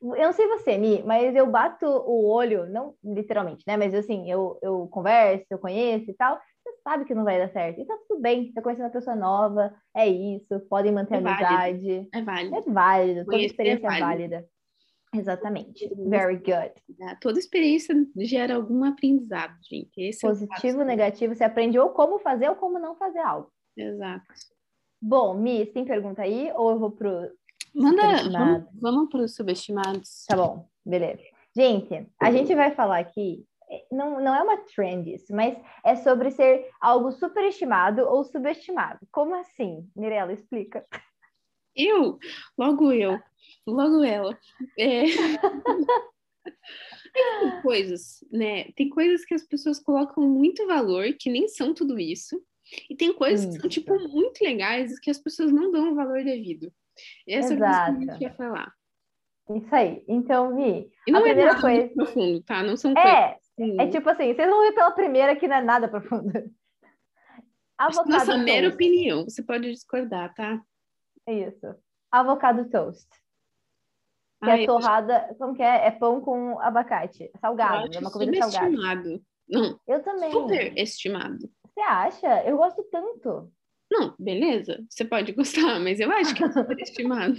Eu não sei você, Mi, mas eu bato o olho, não literalmente, né? Mas assim, eu, eu converso, eu conheço e tal. Você sabe que não vai dar certo. E tá tudo bem, você tá conhecendo uma pessoa nova, é isso, podem manter é amizade. É válido. É válido, toda experiência é, é válida. Exatamente. Very good. É, toda experiência gera algum aprendizado, gente. Esse é Positivo, é negativo, você aprende ou como fazer ou como não fazer algo. Exato. Bom, Mi, tem pergunta aí ou eu vou pro. Manda, vamos, vamos para os subestimados. Tá bom, beleza. Gente, a gente vai falar aqui, não, não é uma trend isso, mas é sobre ser algo superestimado ou subestimado. Como assim? Mirella, explica. Eu? Logo eu. Logo ela. É... Tem coisas, né? Tem coisas que as pessoas colocam muito valor, que nem são tudo isso. E tem coisas Isso. que são, tipo, muito legais que as pessoas não dão o valor devido. Essa Exato. é a que eu ia falar. Isso aí. Então, Vi, e não a é primeira nada coisa... profundo, tá? Não são é, coisas... É tipo assim, vocês vão ver pela primeira que não é nada profundo. Avocado Nossa toast. mera opinião, você pode discordar, tá? É isso. Avocado toast. Que é torrada, como que é? É pão com abacate, salgado, é uma comida salgada. Não. Eu também. Super estimado. Você acha? Eu gosto tanto. Não, beleza. Você pode gostar, mas eu acho que é superestimado.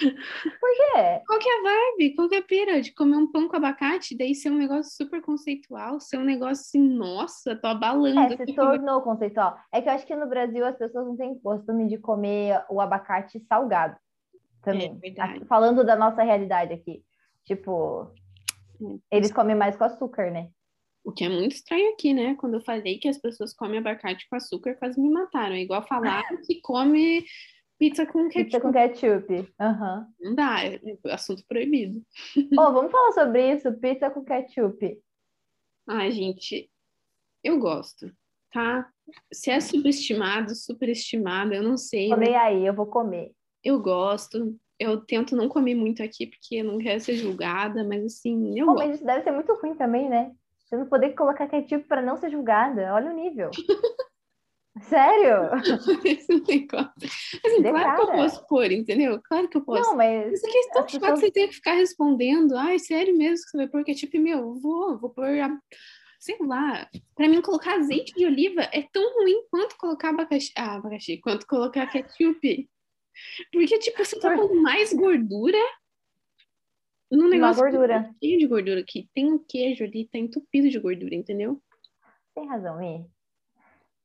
Por quê? Qual que é a vibe? Qual que é a pira de comer um pão com abacate daí ser um negócio super conceitual, ser um negócio assim, nossa, tô abalando. É, se tornou conceitual. É que eu acho que no Brasil as pessoas não têm costume de comer o abacate salgado também. É Falando da nossa realidade aqui. Tipo, é. eles comem mais com açúcar, né? O que é muito estranho aqui, né? Quando eu falei que as pessoas comem abacate com açúcar, quase me mataram. É igual falar que come pizza com ketchup. Pizza com ketchup. Uhum. Não dá, é assunto proibido. Oh, vamos falar sobre isso, pizza com ketchup. Ai, gente, eu gosto, tá? Se é subestimado, superestimado, eu não sei. Comer né? aí, eu vou comer. Eu gosto. eu tento não comer muito aqui porque eu não quero ser julgada, mas assim, eu Pô, gosto. mas isso deve ser muito ruim também, né? Você não poder colocar ketchup para não ser julgada. Olha o nível. Sério? Esse negócio. Assim, De claro que eu cara. posso pôr, entendeu? Claro que eu posso. Não, mas Mas a questão as de pessoas- você ter que ficar respondendo, ai, sério mesmo que você vai pôr ketchup? Meu, eu vou, vou pôr, a- sei lá. Pra mim, colocar azeite de oliva é tão ruim quanto colocar abacaxi, ah, abacaxi, quanto colocar ketchup. Porque, tipo, você tá com mais gordura no uma negócio gordura. cheio de gordura aqui. Tem um queijo ali, tá entupido de gordura, entendeu? Tem razão, Mi.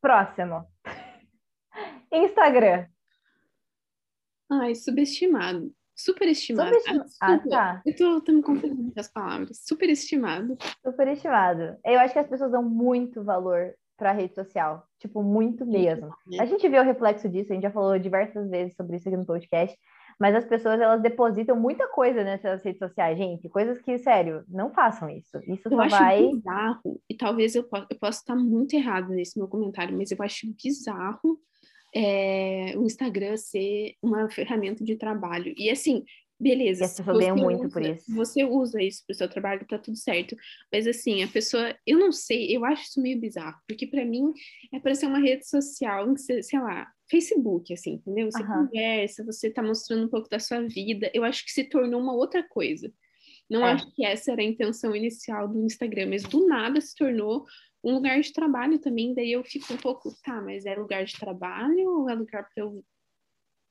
Próximo. Instagram. Ai, subestimado. Superestimado. Subestima- Ah, Ah, tá. Eu tô, tô me confundindo com as palavras. Superestimado. Superestimado. Eu acho que as pessoas dão muito valor para rede social. Tipo, muito mesmo. né? A gente vê o reflexo disso, a gente já falou diversas vezes sobre isso aqui no podcast. Mas as pessoas, elas depositam muita coisa nessas redes sociais, gente. Coisas que, sério, não façam isso. Isso Eu só acho vai. bizarro, e talvez eu, po- eu possa estar muito errado nesse meu comentário, mas eu acho bizarro é, o Instagram ser uma ferramenta de trabalho. E assim, beleza. As se pessoas ganham você muito usa- por isso. Você usa isso para o seu trabalho, tá tudo certo. Mas assim, a pessoa, eu não sei, eu acho isso meio bizarro, porque para mim é para ser uma rede social, em que você- sei lá, Facebook, assim, entendeu? Você Aham. conversa, você tá mostrando um pouco da sua vida. Eu acho que se tornou uma outra coisa. Não É. acho que essa era a intenção inicial do Instagram, mas do nada se tornou um lugar de trabalho também. Daí eu fico um pouco, tá, mas é lugar de trabalho ou é lugar para eu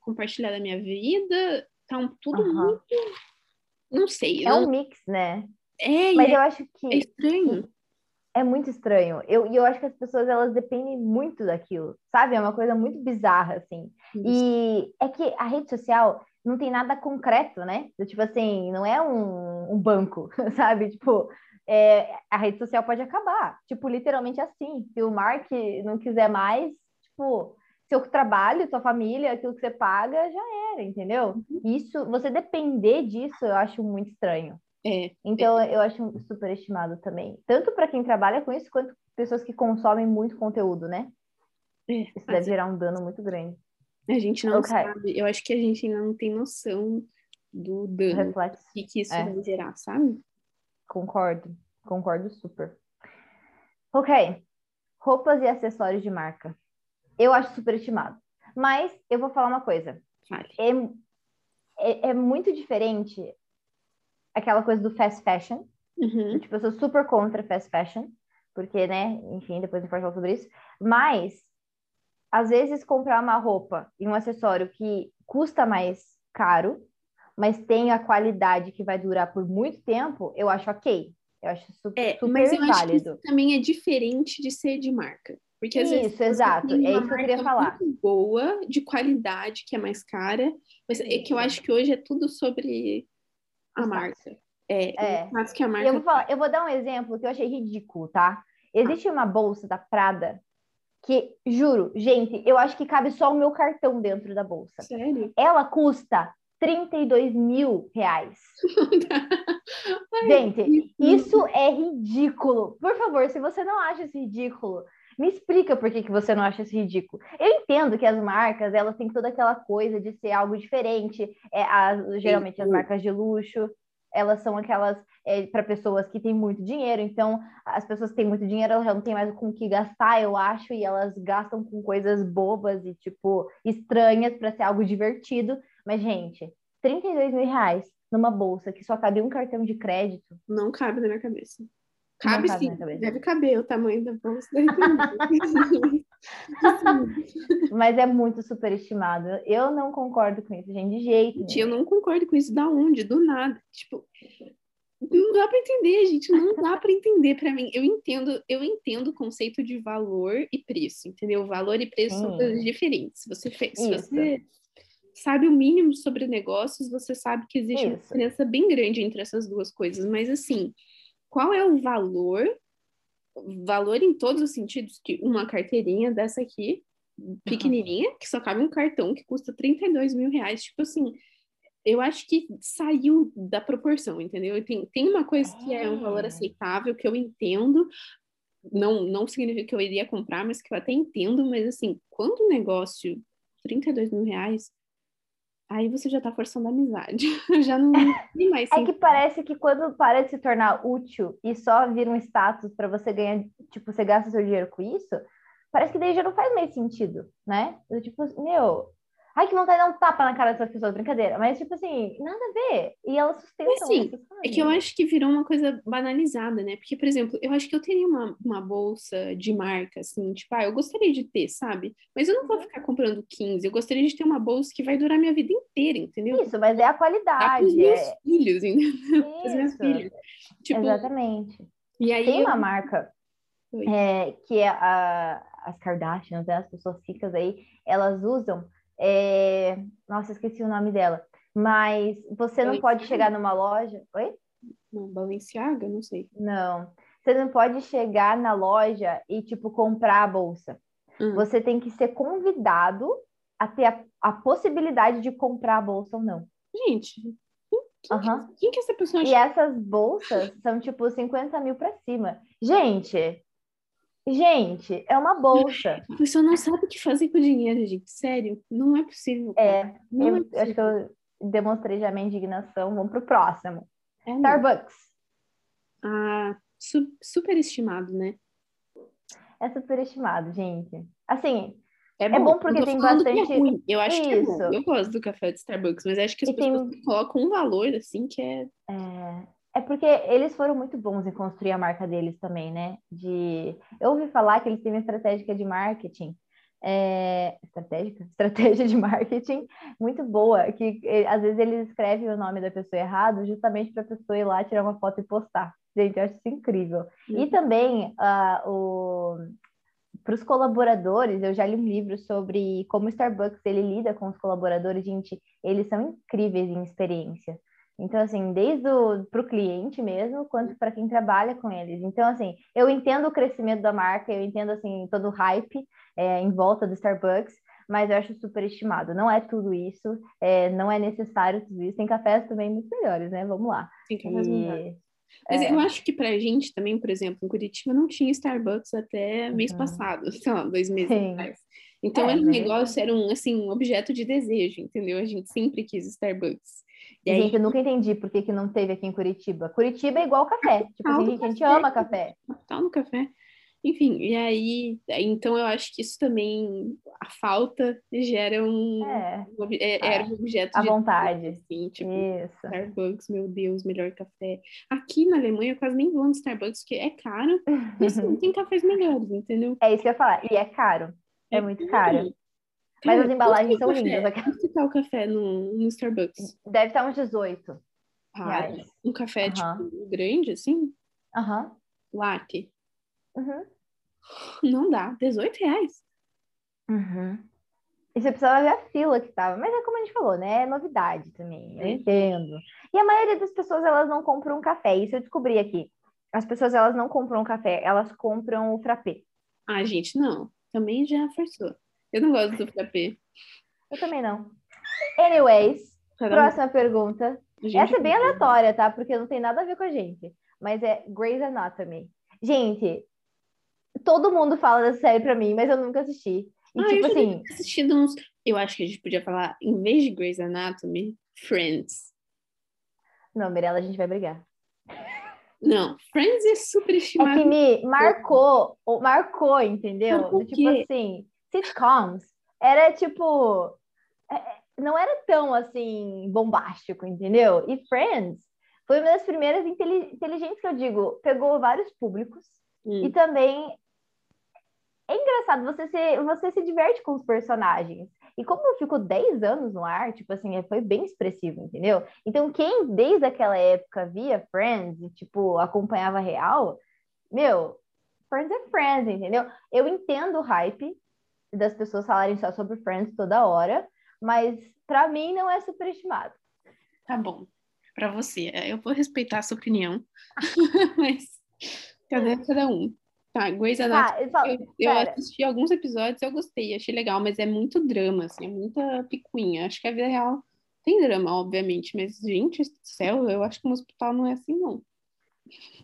compartilhar da minha vida? Um, tudo Aham. muito. Não sei. É não- um mix, né? é, Mas é, eu acho é que estranho. é muito estranho. Eu, e eu acho que as pessoas, elas dependem muito daquilo, sabe? É uma coisa muito bizarra, assim. E é que a rede social não tem nada concreto, né? Tipo assim, não é um, um banco, sabe? Tipo, é, a rede social pode acabar. Tipo, literalmente assim. Se o Mark não quiser mais, tipo, seu trabalho, sua família, aquilo que você paga, já era, entendeu? Isso, você depender disso, eu acho muito estranho. É, Então, eu acho super estimado também. Tanto para quem trabalha com isso, quanto pessoas que consomem muito conteúdo, né? é, Isso deve gerar um dano muito grande. a gente não Ok. sabe. Eu acho que a gente ainda não tem noção do dano reflexo. que, que isso É. vai gerar, sabe? Concordo, concordo super. Ok, roupas e acessórios de marca. Eu acho superestimado. Mas eu vou falar uma coisa. É, é, é muito diferente aquela coisa do fast fashion. Uhum. Tipo, eu sou super contra fast fashion, porque, né, enfim, depois a gente pode falar sobre isso. Mas, às vezes, comprar uma roupa e um acessório que custa mais caro, mas tem a qualidade que vai durar por muito tempo, eu acho ok. Eu acho super, É, super mas eu acho que válido. isso também é diferente de ser de marca. Porque às vezes Isso, você exato. É uma isso que eu queria falar. boa, de qualidade, que é mais cara, mas é que eu acho que hoje é tudo sobre a marca. É, É. o status que a marca eu vou, falar, eu vou dar um exemplo que eu achei ridículo, tá? Existe uma bolsa da Prada que, juro, gente, eu acho que cabe só o meu cartão dentro da bolsa. Sério? Ela custa 32 mil reais. Gente, isso é ridículo. Por favor, se você não acha isso ridículo, me explica por que, que você não acha isso ridículo. Eu entendo que as marcas, elas têm toda aquela coisa de ser algo diferente. É, as- geralmente as marcas de luxo, elas são aquelas para pessoas que têm muito dinheiro. Então, as pessoas que têm muito dinheiro, elas já não têm mais com o que gastar, eu acho, e elas gastam com coisas bobas e, tipo, estranhas para ser algo divertido. Mas, gente, 32 mil reais numa bolsa que só cabe um cartão de crédito. Não cabe na minha cabeça. Cabe, cabe sim, deve caber o tamanho da bolsa. Mas é muito superestimado. Eu não concordo com isso, gente, de jeito Gente, eu não concordo com isso. Da onde? Do nada. Tipo, não dá para entender, gente. Não dá para entender para mim. Eu entendo, eu entendo o conceito de valor e preço, entendeu? Valor e preço são coisas diferentes. Você fez, se você sabe o mínimo sobre negócios, você sabe que existe uma Isso. diferença bem grande entre essas duas coisas. Mas assim, qual é o valor? Valor em todos os sentidos que uma carteirinha dessa aqui, pequenininha, que só cabe um cartão que custa 32 mil reais. Tipo assim, eu acho que saiu da proporção, entendeu? Tem, tem uma coisa que é um valor É. aceitável, que eu entendo, não, não significa que eu iria comprar, mas que eu até entendo, mas assim, quando o negócio 32 mil reais, aí você já tá forçando a amizade. já não tem mais. É que parece que quando para de se tornar útil e só vira um status para você ganhar, tipo, você gasta seu dinheiro com isso, parece que daí já não faz mais sentido, né? Eu, tipo, meu, Ai, que vontade de dar um tapa na cara dessas pessoas, brincadeira. Mas, tipo assim, nada a ver. E elas sustentam assim, isso. É que eu acho que virou uma coisa banalizada, né? Porque, por exemplo, eu acho que eu teria uma, uma bolsa de marca, assim, tipo, ah, eu gostaria de ter, sabe? Mas eu não vou uhum. ficar comprando 15. Eu gostaria de ter uma bolsa que vai durar minha vida inteira, entendeu? Isso, mas é a qualidade. Para meus é... filhos, entendeu? Os meus filhos. Tipo, Exatamente. E aí Tem uma eu... marca é, que é a, as Kardashians, né? as pessoas ricas aí, elas usam é... Nossa, esqueci o nome dela. Mas você não pode chegar numa loja. Oi? Não, Balenciaga? Não sei. Não. Você não pode chegar na loja e, tipo, comprar a bolsa. Hum. Você tem que ser convidado a ter a, a, possibilidade de comprar a bolsa ou não. Gente, quem, uhum. que, quem que essa pessoa E essas bolsas são, tipo, 50 mil para cima. Gente, Gente, é uma bolsa. A pessoa não sabe o que fazer com o dinheiro, gente. Sério, não é possível. É, não eu, é possível. acho que eu demonstrei já minha indignação. Vamos pro próximo. É, Starbucks. Ah, su super estimado, né? É super estimado, gente. Assim, é bom, é bom porque tem é bastante. É. Eu acho Isso. que é bom. Eu gosto do café de Starbucks, mas acho que as e pessoas tem... colocam um valor assim que é. É, é porque eles foram muito bons em construir a marca deles também, né? De... Eu ouvi falar que eles têm uma estratégia de marketing, é... estratégica? Estratégia de marketing muito boa, que às vezes eles escrevem o nome da pessoa errado justamente para a pessoa ir lá tirar uma foto e postar. Gente, eu acho isso incrível. Uhum. E também uh, o... para os colaboradores, eu já li um livro sobre como o Starbucks ele lida com os colaboradores, gente, eles são incríveis em experiência. Então, assim, desde para o cliente mesmo, quanto para quem trabalha com eles. Então, assim, eu entendo o crescimento da marca, eu entendo, assim, todo o hype é, em volta do Starbucks, mas eu acho super estimado. Não é tudo isso, é, não é necessário tudo isso. Tem cafés também muito melhores, né? Vamos lá. Tem cafés e... melhores. Mas é... eu acho que pra gente também, por exemplo, em Curitiba não tinha Starbucks até mês uhum. passado, sei lá, dois meses Sim. atrás. Então é, era um negócio, era um, assim, um objeto de desejo, entendeu? A gente sempre quis Starbucks. E aí... Gente, eu nunca entendi por que, que não teve aqui em Curitiba. Curitiba é igual café. Tipo assim, gente, a gente ama café. Capital no café. Enfim, e aí, então eu acho que isso também, a falta gera um. É, é, era um objeto à vontade. Assim, tipo, isso. Starbucks, meu Deus, melhor café. Aqui na Alemanha eu quase nem vou no Starbucks, porque é caro, mas assim, tem cafés melhores, entendeu? É isso que eu ia falar, e é caro. É, é muito caro. Mas Cara, as embalagens são lindas. Quanto está o café no, no Starbucks? Deve estar uns 18. Ah, um café, uhum. tipo, grande, assim? Aham. Uhum. Latte. Uhum. Não dá. 18 reais. Uhum. E você precisava ver a fila que tava. Mas é como a gente falou, né? É novidade também. Eu é. entendo. E a maioria das pessoas, elas não compram um café. Isso eu descobri aqui. As pessoas, elas não compram um café. Elas compram o frappé. Ah, gente, não. Também já forçou. Eu não gosto do frappé. Eu também não. Anyways, Caramba. próxima pergunta. Essa é bem aleatória, tá? Porque não tem nada a ver com a gente. Mas é Grey's Anatomy. Gente, todo mundo fala dessa série pra mim, mas eu nunca assisti. E ah, tipo eu assim. assistido uns. Eu acho que a gente podia falar, em vez de Grey's Anatomy, Friends. Não, Mirella, a gente vai brigar. Não, Friends é super estimado. É que me marcou, marcou, entendeu? Tipo assim, sitcoms era tipo. É, é, não era tão assim bombástico, entendeu? E Friends foi uma das primeiras inteligentes que eu digo, pegou vários públicos hum. e também é engraçado, você se, você se diverte com os personagens. E como ficou 10 anos no ar, tipo assim, foi bem expressivo, entendeu? Então, quem desde aquela época via Friends e, tipo, acompanhava real, meu, Friends é Friends, entendeu? Eu entendo o hype, das pessoas falarem só sobre Friends toda hora, mas para mim não é superestimado. Tá bom. Para você, é, eu vou respeitar a sua opinião, mas cada, cada um. Tá, Grey's ah, Anatomy, ah, eu, eu, assisti alguns episódios, eu gostei, achei legal, mas é muito drama, assim, é muita picuinha. Acho que a vida real tem drama, obviamente, mas, gente do céu, eu acho que no hospital não é assim, não.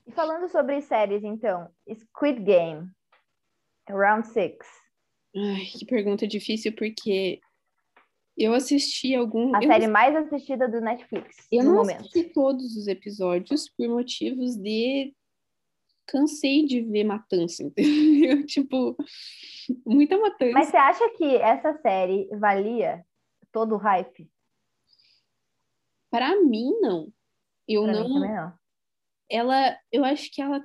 E falando sobre séries, então, Squid Game, Round Six. Ai, que pergunta difícil, porque Eu assisti algum. A série mais assistida do Netflix Eu no não momento. assisti todos os episódios por motivos de. Cansei de ver matança, entendeu? tipo, muita matança. Mas você acha que essa série valia todo o hype? Pra mim, não. Eu Pra não. mim não. Ela. Eu acho que ela.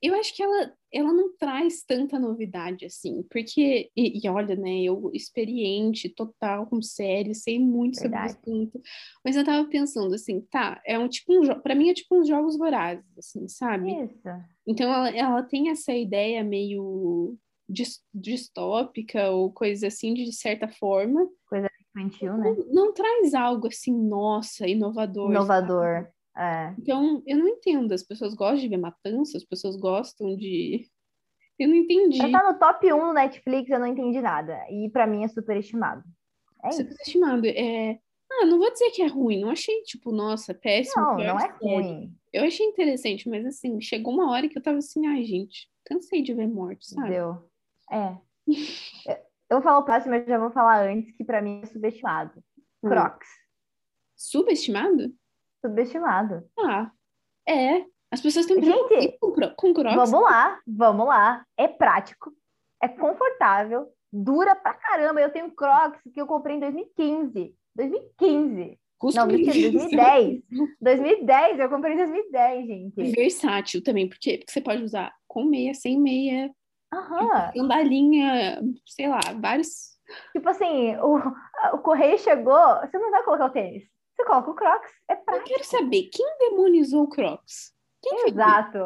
Eu acho que ela, ela não traz tanta novidade assim, porque, e, e olha, né, eu experiente total com séries, sei muito sobre o Verdade. assunto, mas eu tava pensando assim, tá, é um tipo um, pra mim é tipo uns jogos vorazes, assim, sabe? Isso. Então ela, ela tem essa ideia meio dis- distópica ou coisa assim, de certa forma. Infantil, né? Não, não traz algo assim, nossa, inovador. Inovador. É. Então, eu não entendo. As pessoas gostam de ver matança, as pessoas gostam de. Eu não entendi. Pra tá no top 1 do Netflix, eu não entendi nada. E pra mim é superestimado. É isso. Superestimado. É... Ah, não vou dizer que é ruim. Não achei, tipo, nossa, péssimo. Não, não é ruim. Eu achei interessante, mas assim, chegou uma hora que eu tava assim, ai, gente, cansei de ver morte, sabe? Deu. É. Eu vou falar o próximo, eu já vou falar antes, que pra mim é subestimado. Hum. Crocs. Subestimado? Subestimado. Ah, é. As pessoas têm Gente, com, com Crocs. Vamos lá, vamos lá. É prático, é confortável, dura pra caramba. Eu tenho Crocs que eu comprei em 2015. 2015. Custo Não, mentira, benefício. 2010. 2010, eu comprei em 2010, gente. Versátil também, porque, porque você pode usar com meia, sem meia, Aham. sandalinha, sei lá, vários. Tipo assim, o, o correio chegou, você não vai colocar o tênis. Você coloca o Crocs, é Eu prático. quero saber, quem demonizou o Crocs? Quem Exato.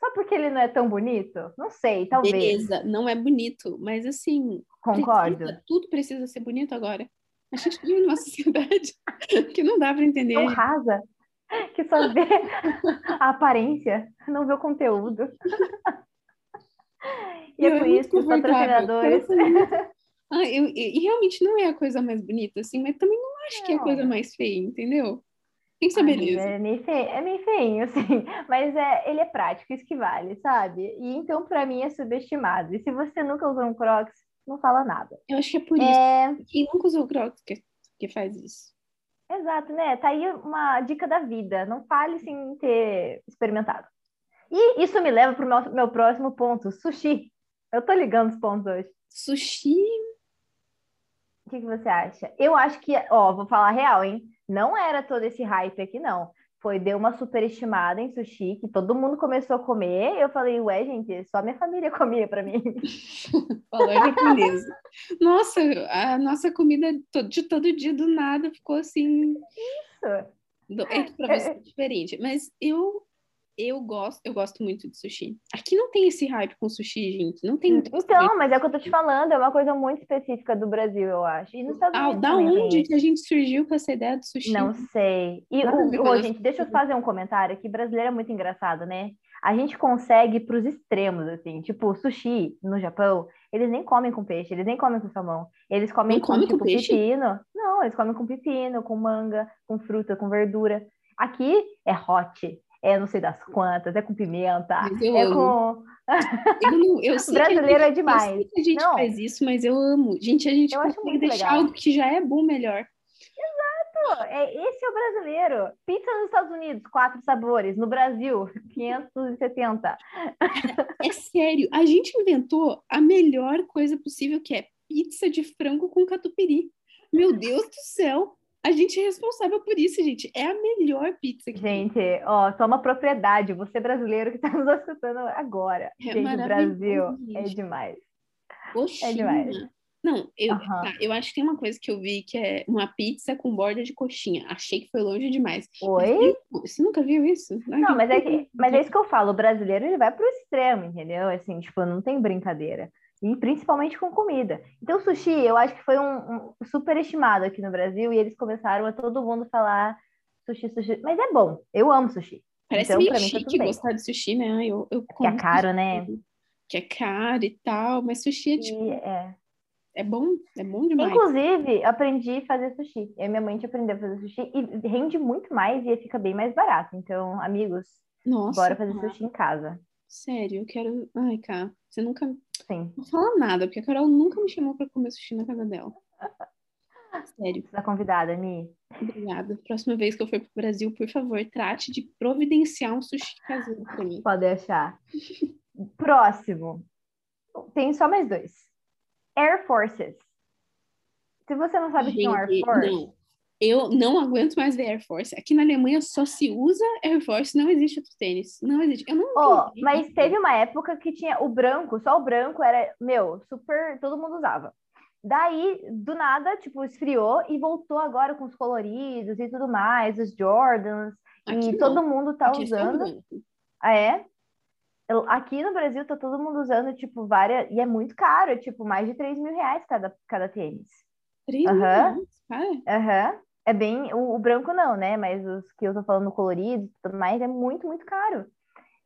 Só porque ele não é tão bonito? Não sei, talvez. Beleza, não é bonito, mas assim, Concordo. precisa- tudo precisa ser bonito agora. A gente vive numa sociedade que não dá pra entender. Tão rasa que só vê a aparência, não vê o conteúdo. E é Não, por isso que os patrocinadores. Ah, eu, e e realmente não é a coisa mais bonita, assim, mas também não acho que é a Não. coisa mais feia, entendeu? Tem que saber isso. É meio, feio, é meio feinho, assim, mas é, ele é prático, isso que vale, sabe? E então, pra mim, é subestimado. E se você nunca usou um Crocs, não fala nada. Eu acho que é por isso. É, Quem nunca usou Crocs que, que faz isso. exato, né? Tá aí uma dica da vida. Não fale sem ter experimentado. E isso me leva pro meu, meu próximo ponto, sushi. Eu tô ligando os pontos hoje. Sushi, O que, que você acha? Eu acho que, ó, vou falar real, hein? Não era todo esse hype aqui, não. Foi, deu uma superestimada em sushi, que todo mundo começou a comer. Eu falei, ué, gente, só minha família comia pra mim. falando japonesa. Nossa, a nossa comida de todo dia do nada ficou assim. do- É pra você é diferente. Mas eu eu gosto, eu gosto muito de sushi. Aqui não tem esse hype com sushi, gente. Não tem muito Então, mas é o que eu tô te falando, é uma coisa muito específica do Brasil, eu acho. E nos Estados Ah, Unidos da onde que a gente surgiu com essa ideia do sushi? Não sei. E, o, com gente, deixa eu fazer um comentário aqui. Brasileiro é muito engraçado, né? A gente consegue ir pros extremos, assim. Tipo, sushi no Japão, eles nem comem com peixe, eles nem comem com salmão. Eles comem com, come com tipo, peixe? pepino. Não, eles comem com pepino, com manga, com fruta, com verdura. Aqui é hot, é não sei das quantas, é com pimenta, é amo. com... Eu, não, eu sei Brasileiro é demais. Eu sei que a gente Não. faz isso, mas eu amo. Gente, a gente Eu acho consegue muito deixar legal. algo que já é bom melhor. Pô, é, esse é o brasileiro. Pizza nos Estados Unidos, quatro sabores. No Brasil, 570. É sério, a gente inventou a melhor coisa possível, que é pizza de frango com catupiry. Meu Deus do céu! A gente é responsável por isso, gente. É a melhor pizza que tem. Gente, ó, toma propriedade. Você brasileiro que está nos escutando agora. É gente, Brasil é gente. demais. Coxinha. demais. Não, eu, Aham. tá, eu acho que tem uma coisa que eu vi que é uma pizza com borda de coxinha. Achei que foi longe demais. Mas Oi? eu- Você nunca viu isso? Não, mas é, que, mas é isso que eu falo. O brasileiro ele vai pro extremo, entendeu? Assim, tipo, não tem brincadeira. E principalmente com comida. Então, o sushi, eu acho que foi um, um super estimado aqui no Brasil e eles começaram a todo mundo falar sushi, sushi. Mas é bom. Eu amo sushi. Parece então, meio tá chique bem. gostar de sushi, né? Eu, eu Que é caro, né? sushi, Que é caro e tal, mas sushi é, tipo, E, é. é bom, é bom demais. Inclusive, aprendi a fazer sushi. Eu e minha mãe te aprendeu a fazer sushi e rende muito mais e fica bem mais barato. Então, amigos, Nossa, bora fazer cara, sushi em casa. sério, eu quero. Ai, cara, você nunca. Sim. Não fala nada, porque a Carol nunca me chamou pra comer sushi na casa dela. Sério. Você tá convidada, Mi. Obrigada. Próxima vez que eu for pro Brasil, por favor, trate de providenciar um sushi caseiro pra mim. Pode deixar. Próximo. Tem só mais dois. Air Forces. Se você não sabe o que é um Air Force, não. Eu não aguento mais ver Air Force. Aqui na Alemanha só se usa Air Force, não existe outro tênis. Não existe. Eu não entendi. mas teve uma época que tinha o branco, só o branco era, meu, super, todo mundo usava. Daí, do nada, tipo, esfriou e voltou agora com os coloridos e tudo mais, os Jordans, Aqui e não. todo mundo tá Aqui é usando. Ah, é? Aqui no Brasil tá todo mundo usando, tipo, várias, e é muito caro, é, tipo, mais de 3 mil reais cada, cada tênis. Três Aham. mil reais. Aham. É bem, o, o branco não, né? Mas os que eu tô falando coloridos e tudo mais é muito, muito caro.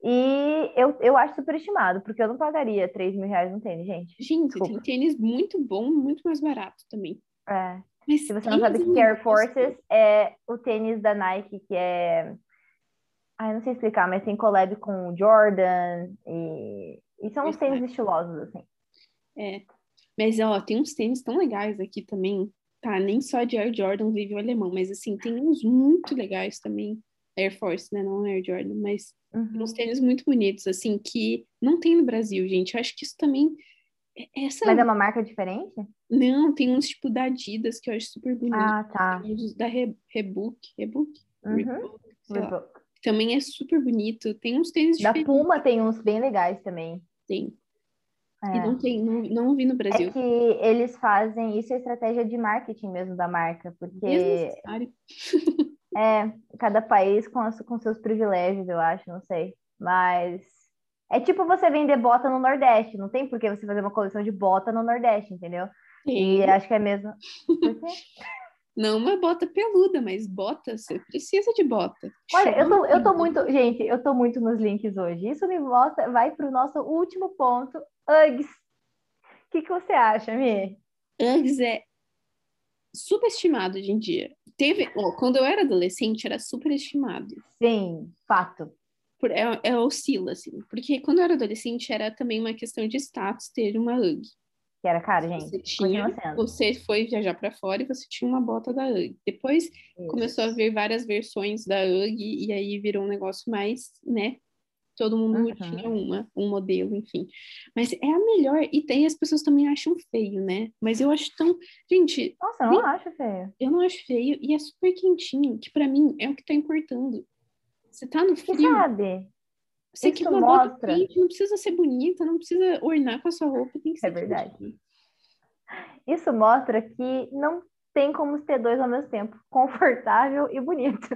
E eu, eu acho superestimado, porque eu não pagaria 3 mil reais num tênis, gente. Gente, Desculpa. tem tênis muito bom, muito mais barato também. É. Mas Se você não sabe o que é Air. Forces, é o tênis da Nike, que é. Ai, não sei explicar, mas tem collab com o Jordan e, e são uns tênis estilosos, assim. É. Mas, ó, tem uns tênis tão legais aqui também. Tá, nem só de Air Jordan vive o alemão, mas assim, tem uns muito legais também. Air Force, né? Não Air Jordan, mas Uhum. uns tênis muito bonitos, assim, que não tem no Brasil, gente. Eu acho que isso também. é- Essa. Mas é uma marca diferente? Não, tem uns tipo da Adidas que eu acho super bonito. Ah, tá. Tem uns Da Re- Rebook. Rebook? Uhum. Lá. Reebok. Também é super bonito. Tem uns tênis Da diferentes. Puma tem uns bem legais também. Tem. É. E não tem, não, não vi no É Brasil. que eles fazem, isso é estratégia de marketing mesmo da marca, porque é cada país com, as- com seus privilégios, eu acho, não sei. Mas é tipo você vender bota no Nordeste, não tem por que você fazer uma coleção de bota no Nordeste, entendeu? Tem. E acho que é mesmo. Por quê? Não uma bota peluda, mas bota, você precisa de bota. Olha, eu tô, eu tô muito, gente, eu tô muito nos links hoje. Isso me mostra, vai pro nosso último ponto, Uggs. O que, que você acha, Mi? Uggs é subestimado hoje em dia. Teve, ó, quando eu era adolescente, era superestimado. Sim, fato. Por, é, é oscila, assim. Porque quando eu era adolescente, era também uma questão de status ter uma UGG. Que era caro, gente. Você tinha, você foi viajar para fora e você tinha uma bota da UGG. Depois Isso. começou a ver várias versões da UGG e aí virou um negócio mais, né? Todo mundo Uhum. tinha uma, um modelo, enfim. Mas é a melhor, e tem as pessoas também acham feio, né? Mas eu acho tão. Gente, Nossa, eu não acho feio. eu não acho feio e é super quentinho, que pra mim é o que tá importando. Você tá no frio, sabe? Você isso uma bota mostra- quente, não precisa ser bonita, não precisa ornar com a sua roupa, tem que ser É verdade. quentinho. Isso mostra que não tem como ter dois ao mesmo tempo. Confortável e bonito.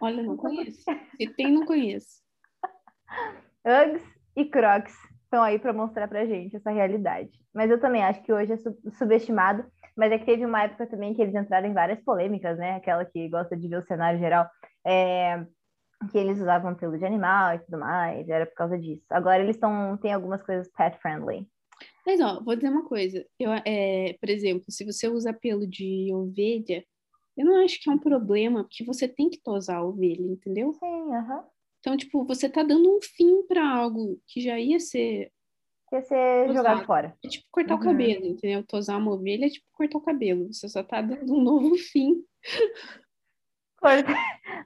Olha, não conheço. Se tem, não conheço. Uggs e Crocs estão aí para mostrar pra gente essa realidade. Mas eu também acho que hoje é su- subestimado. Mas é que teve uma época também que eles entraram em várias polêmicas, né? Aquela que gosta de ver o cenário geral. É, Que eles usavam pelo de animal e tudo mais. Era por causa disso. Agora eles estão. Tem algumas coisas pet friendly. Mas, ó, vou dizer uma coisa. Eu, é, por exemplo, se você usa pelo de ovelha, eu não acho que é um problema, porque você tem que tosar a ovelha, entendeu? Sim, aham. Então, tipo, você tá dando um fim pra algo que já ia ser. Quer ser Exato. jogado fora. É tipo cortar Uhum. o cabelo, entendeu? Tosar uma ovelha é tipo cortar o cabelo. Você só tá dando um novo fim.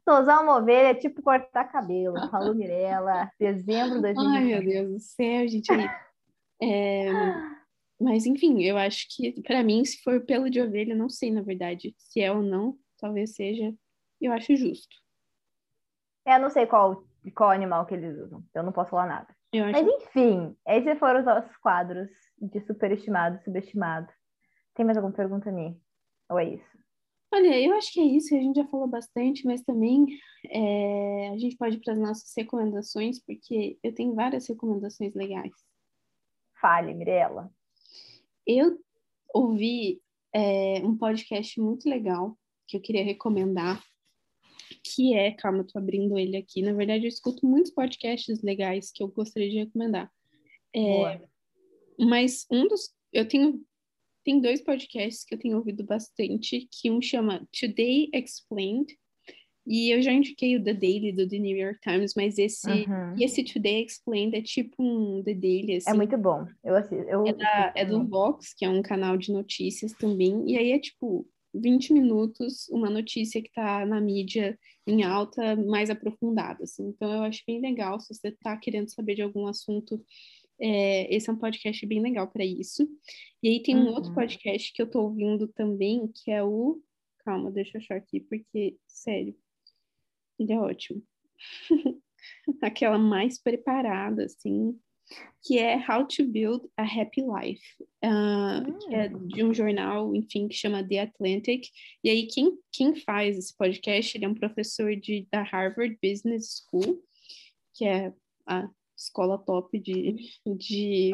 Tosar uma ovelha é tipo cortar cabelo. Falou Mirella, dezembro de Ai, meu 2020. Deus do céu, gente. É, Mas, enfim, eu acho que, pra mim, se for pelo de ovelha, não sei, na verdade, se é ou não, talvez seja. Eu acho justo. Eu não sei qual, qual animal que eles usam. Eu não posso falar nada. Eu acho Mas enfim, esses foram os nossos quadros de superestimado subestimado. Tem mais alguma pergunta, Mi? Ou é isso? Olha, eu acho que é isso, a gente já falou bastante, mas também é, a gente pode ir para as nossas recomendações, porque eu tenho várias recomendações legais. Fale, Mirella. Eu ouvi é, um podcast muito legal que eu queria recomendar, que é, calma, eu tô abrindo ele aqui. Na verdade, eu escuto muitos podcasts legais que eu gostaria de recomendar. É, Boa. Mas um dos. Eu tenho. Tem dois podcasts que eu tenho ouvido bastante, que um chama Today Explained, e eu já indiquei o The Daily do The New York Times, mas esse, Uhum. esse Today Explained é tipo um The Daily, assim. É muito bom. Eu assisto. Eu É, da- é do também. Vox, que é um canal de notícias também, e aí é tipo 20 minutos uma notícia que está na mídia em alta, mais aprofundada. Assim. Então, eu acho bem legal, se você está querendo saber de algum assunto, é, esse é um podcast bem legal para isso. E aí tem um uhum. outro podcast que eu estou ouvindo também, que é o. Calma, deixa eu achar aqui, porque, sério, ele é ótimo. Aquela mais preparada, assim, que é How to Build a Happy Life, uh, que é hum. de um jornal, enfim, que chama The Atlantic. E aí, quem, quem faz esse podcast, ele é um professor de, da Harvard Business School, que é a escola top de, de,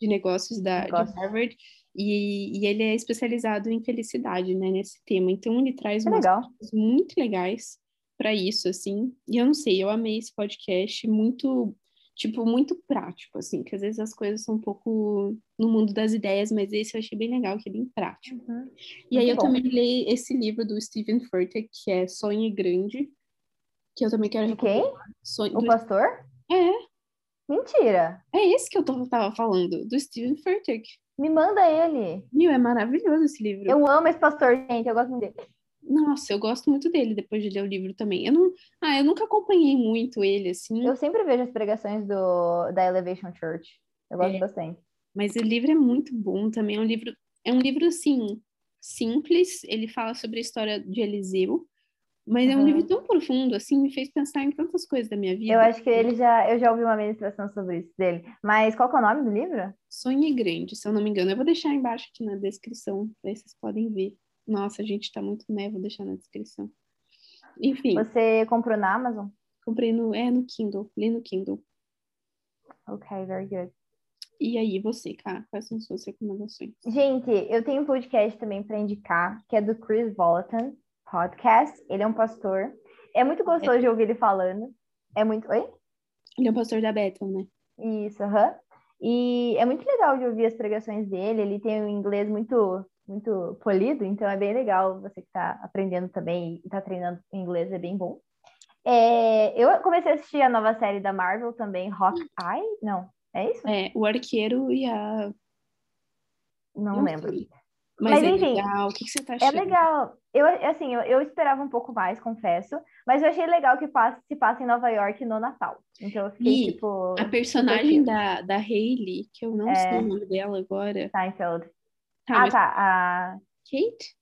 de negócios da Negócio. de Harvard. E, e, ele é especializado em felicidade, né, nesse tema. Então, ele traz umas coisas muito legais para isso, assim. E eu não sei, eu amei esse podcast, muito tipo, muito prático, assim, que às vezes as coisas são um pouco no mundo das ideias, mas esse eu achei bem legal, que é bem prático. Uhum. E muito aí eu bom. também li esse livro do Stephen Furtick, que é Sonhe Grande, que eu também quero De quem? Sonho... O do... pastor? É. Mentira! É esse que eu tava falando, do Stephen Furtick. Me manda ele. Meu, é maravilhoso esse livro. Eu amo esse pastor, gente, eu gosto muito dele. Nossa, eu gosto muito dele depois de ler o livro também. Eu não, ah, eu nunca acompanhei muito ele assim. Eu sempre vejo as pregações do da Elevation Church. Eu gosto é, bastante. Mas o livro é muito bom também. É um livro, é um livro assim simples. Ele fala sobre a história de Eliseu, mas uhum. é um livro tão profundo assim, me fez pensar em tantas coisas da minha vida. Eu acho que ele já, eu já ouvi uma ministração sobre isso dele. Mas qual é o nome do livro? Sonhe Grande, se eu não me engano. Eu vou deixar embaixo aqui na descrição, aí vocês podem ver. Nossa, a gente tá muito né? Vou deixar na descrição. Enfim. Você comprou na Amazon? Comprei no, é, no Kindle, li no Kindle. Ok, very good. E aí, você, cara, quais são suas recomendações? Gente, eu tenho um podcast também para indicar, que é do Chris Volaton Podcast. Ele é um pastor. É muito gostoso é. de ouvir ele falando. É muito. Oi? Ele é um pastor da Bethel, né? Isso, aham. Uh -huh. E é muito legal de ouvir as pregações dele. Ele tem um inglês muito muito polido, então é bem legal você que está aprendendo também e está treinando inglês, é bem bom. É, eu comecei a assistir a nova série da Marvel também, Hawkeye, não, é isso? É, o Arqueiro e a... Não, não lembro. Sei. Mas, mas é enfim, legal. O que, que você tá é achando? É legal. Eu, assim, eu, eu, esperava um pouco mais, confesso. Mas eu achei legal que passa, se passa em Nova York no Natal. Então eu fiquei, e tipo... a personagem da, da Hayley, que eu não é... sei o nome dela agora. Seinfeld. Tá, ah, tá. A... Kate?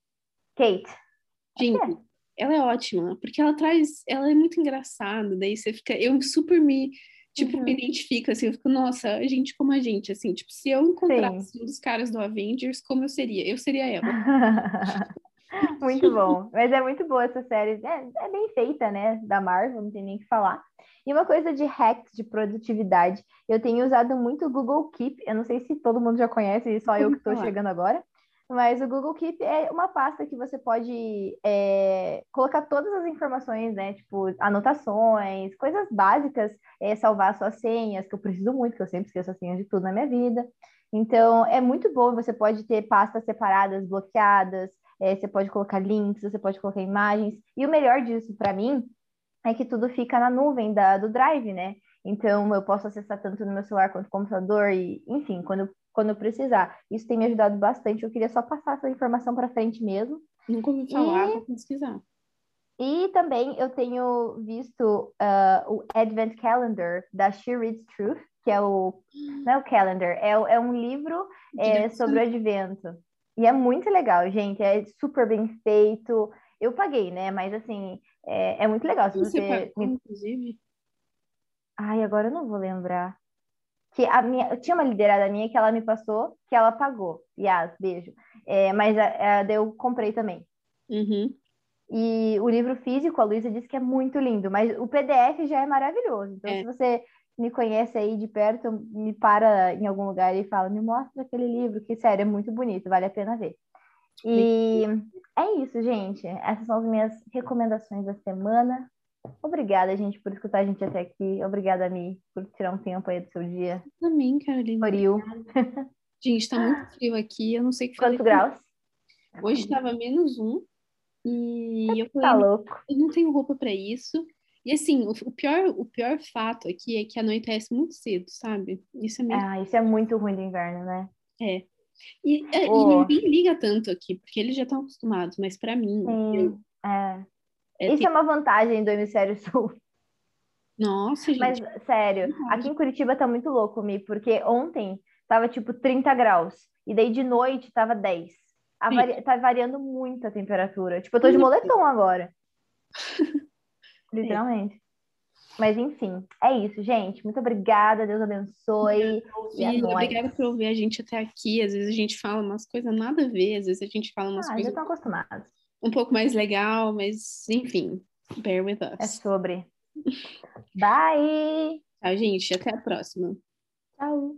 Kate. Gente, é. ela é ótima, porque ela traz. Ela é muito engraçada, daí você fica. Eu super me. Tipo, uhum. me identifico, assim, eu fico, nossa, gente como a gente, assim, tipo, se eu encontrasse Sim. um dos caras do Avengers, como eu seria? Eu seria ela. muito bom. Mas é muito boa essa série. É, é, bem feita, né? Da Marvel, não tem nem o que falar. E uma coisa de hacks de produtividade, eu tenho usado muito o Google Keep. Eu não sei se todo mundo já conhece, só eu que estou chegando agora. Mas o Google Keep é uma pasta que você pode é, colocar todas as informações, né? Tipo, anotações, coisas básicas, é, salvar suas senhas, que eu preciso muito, que eu sempre esqueço as senhas de tudo na minha vida. Então, é muito bom, você pode ter pastas separadas, bloqueadas, é, você pode colocar links, você pode colocar imagens. E o melhor disso, para mim, é que tudo fica na nuvem da, do Drive, né? Então, eu posso acessar tanto no meu celular quanto no computador, e, enfim, quando, quando eu precisar. Isso tem me ajudado bastante. Eu queria só passar essa informação para frente mesmo. Nunca ouvi falar, e... vou pesquisar. E também eu tenho visto uh, o Advent Calendar da She Reads Truth, que é o. Não é o calendar, é, é um livro é, sobre o advento. E é muito legal, gente. É super bem feito. Eu paguei, né? Mas assim, é, é muito legal. Se você, você pagou, inclusive? Ai, agora eu não vou lembrar. Que a minha, eu tinha uma liderada minha que ela me passou, que ela pagou. Yas, beijo. É, mas a, a, eu comprei também. Uhum. E o livro físico, a Luísa disse que é muito lindo, mas o PDF já é maravilhoso. Então, é. se você me conhece aí de perto, me para em algum lugar e fala, me mostra aquele livro, que sério, é muito bonito, vale a pena ver. E é isso, gente. Essas são as minhas recomendações da semana. Obrigada, gente, por escutar a gente até aqui. Obrigada, Mi, por tirar um tempo aí do seu dia. Também, Carolina. Frio. Gente, tá muito frio aqui. Eu não sei que Quantos graus? Hoje estava menos um. E eu falei, tá louco. eu não tenho roupa para isso. E assim, o, o, pior, o pior fato aqui é que anoitece muito cedo, sabe? Isso é meio... Ah, isso é muito ruim do inverno, né? É. E, Oh. e ninguém liga tanto aqui, porque eles já estão acostumados, mas para mim, eu- é. É Isso é uma vantagem do hemisfério sul. Nossa, gente. Mas, sério, aqui em Curitiba tá muito louco, Mi, porque ontem tava tipo 30 graus, e daí de noite tava 10. A Sim. vari- Tá variando muito a temperatura. Tipo, eu tô de moletom agora. Literalmente. Mas enfim, é isso, gente. Muito obrigada, Deus abençoe. E é obrigada por ouvir a gente até aqui. Às vezes a gente fala umas coisas nada a ver, às vezes a gente fala umas Ah, já coisas estão acostumados um pouco mais legal, mas enfim, bear with é us. É sobre. Bye! Tchau, gente. Até a próxima. Tchau.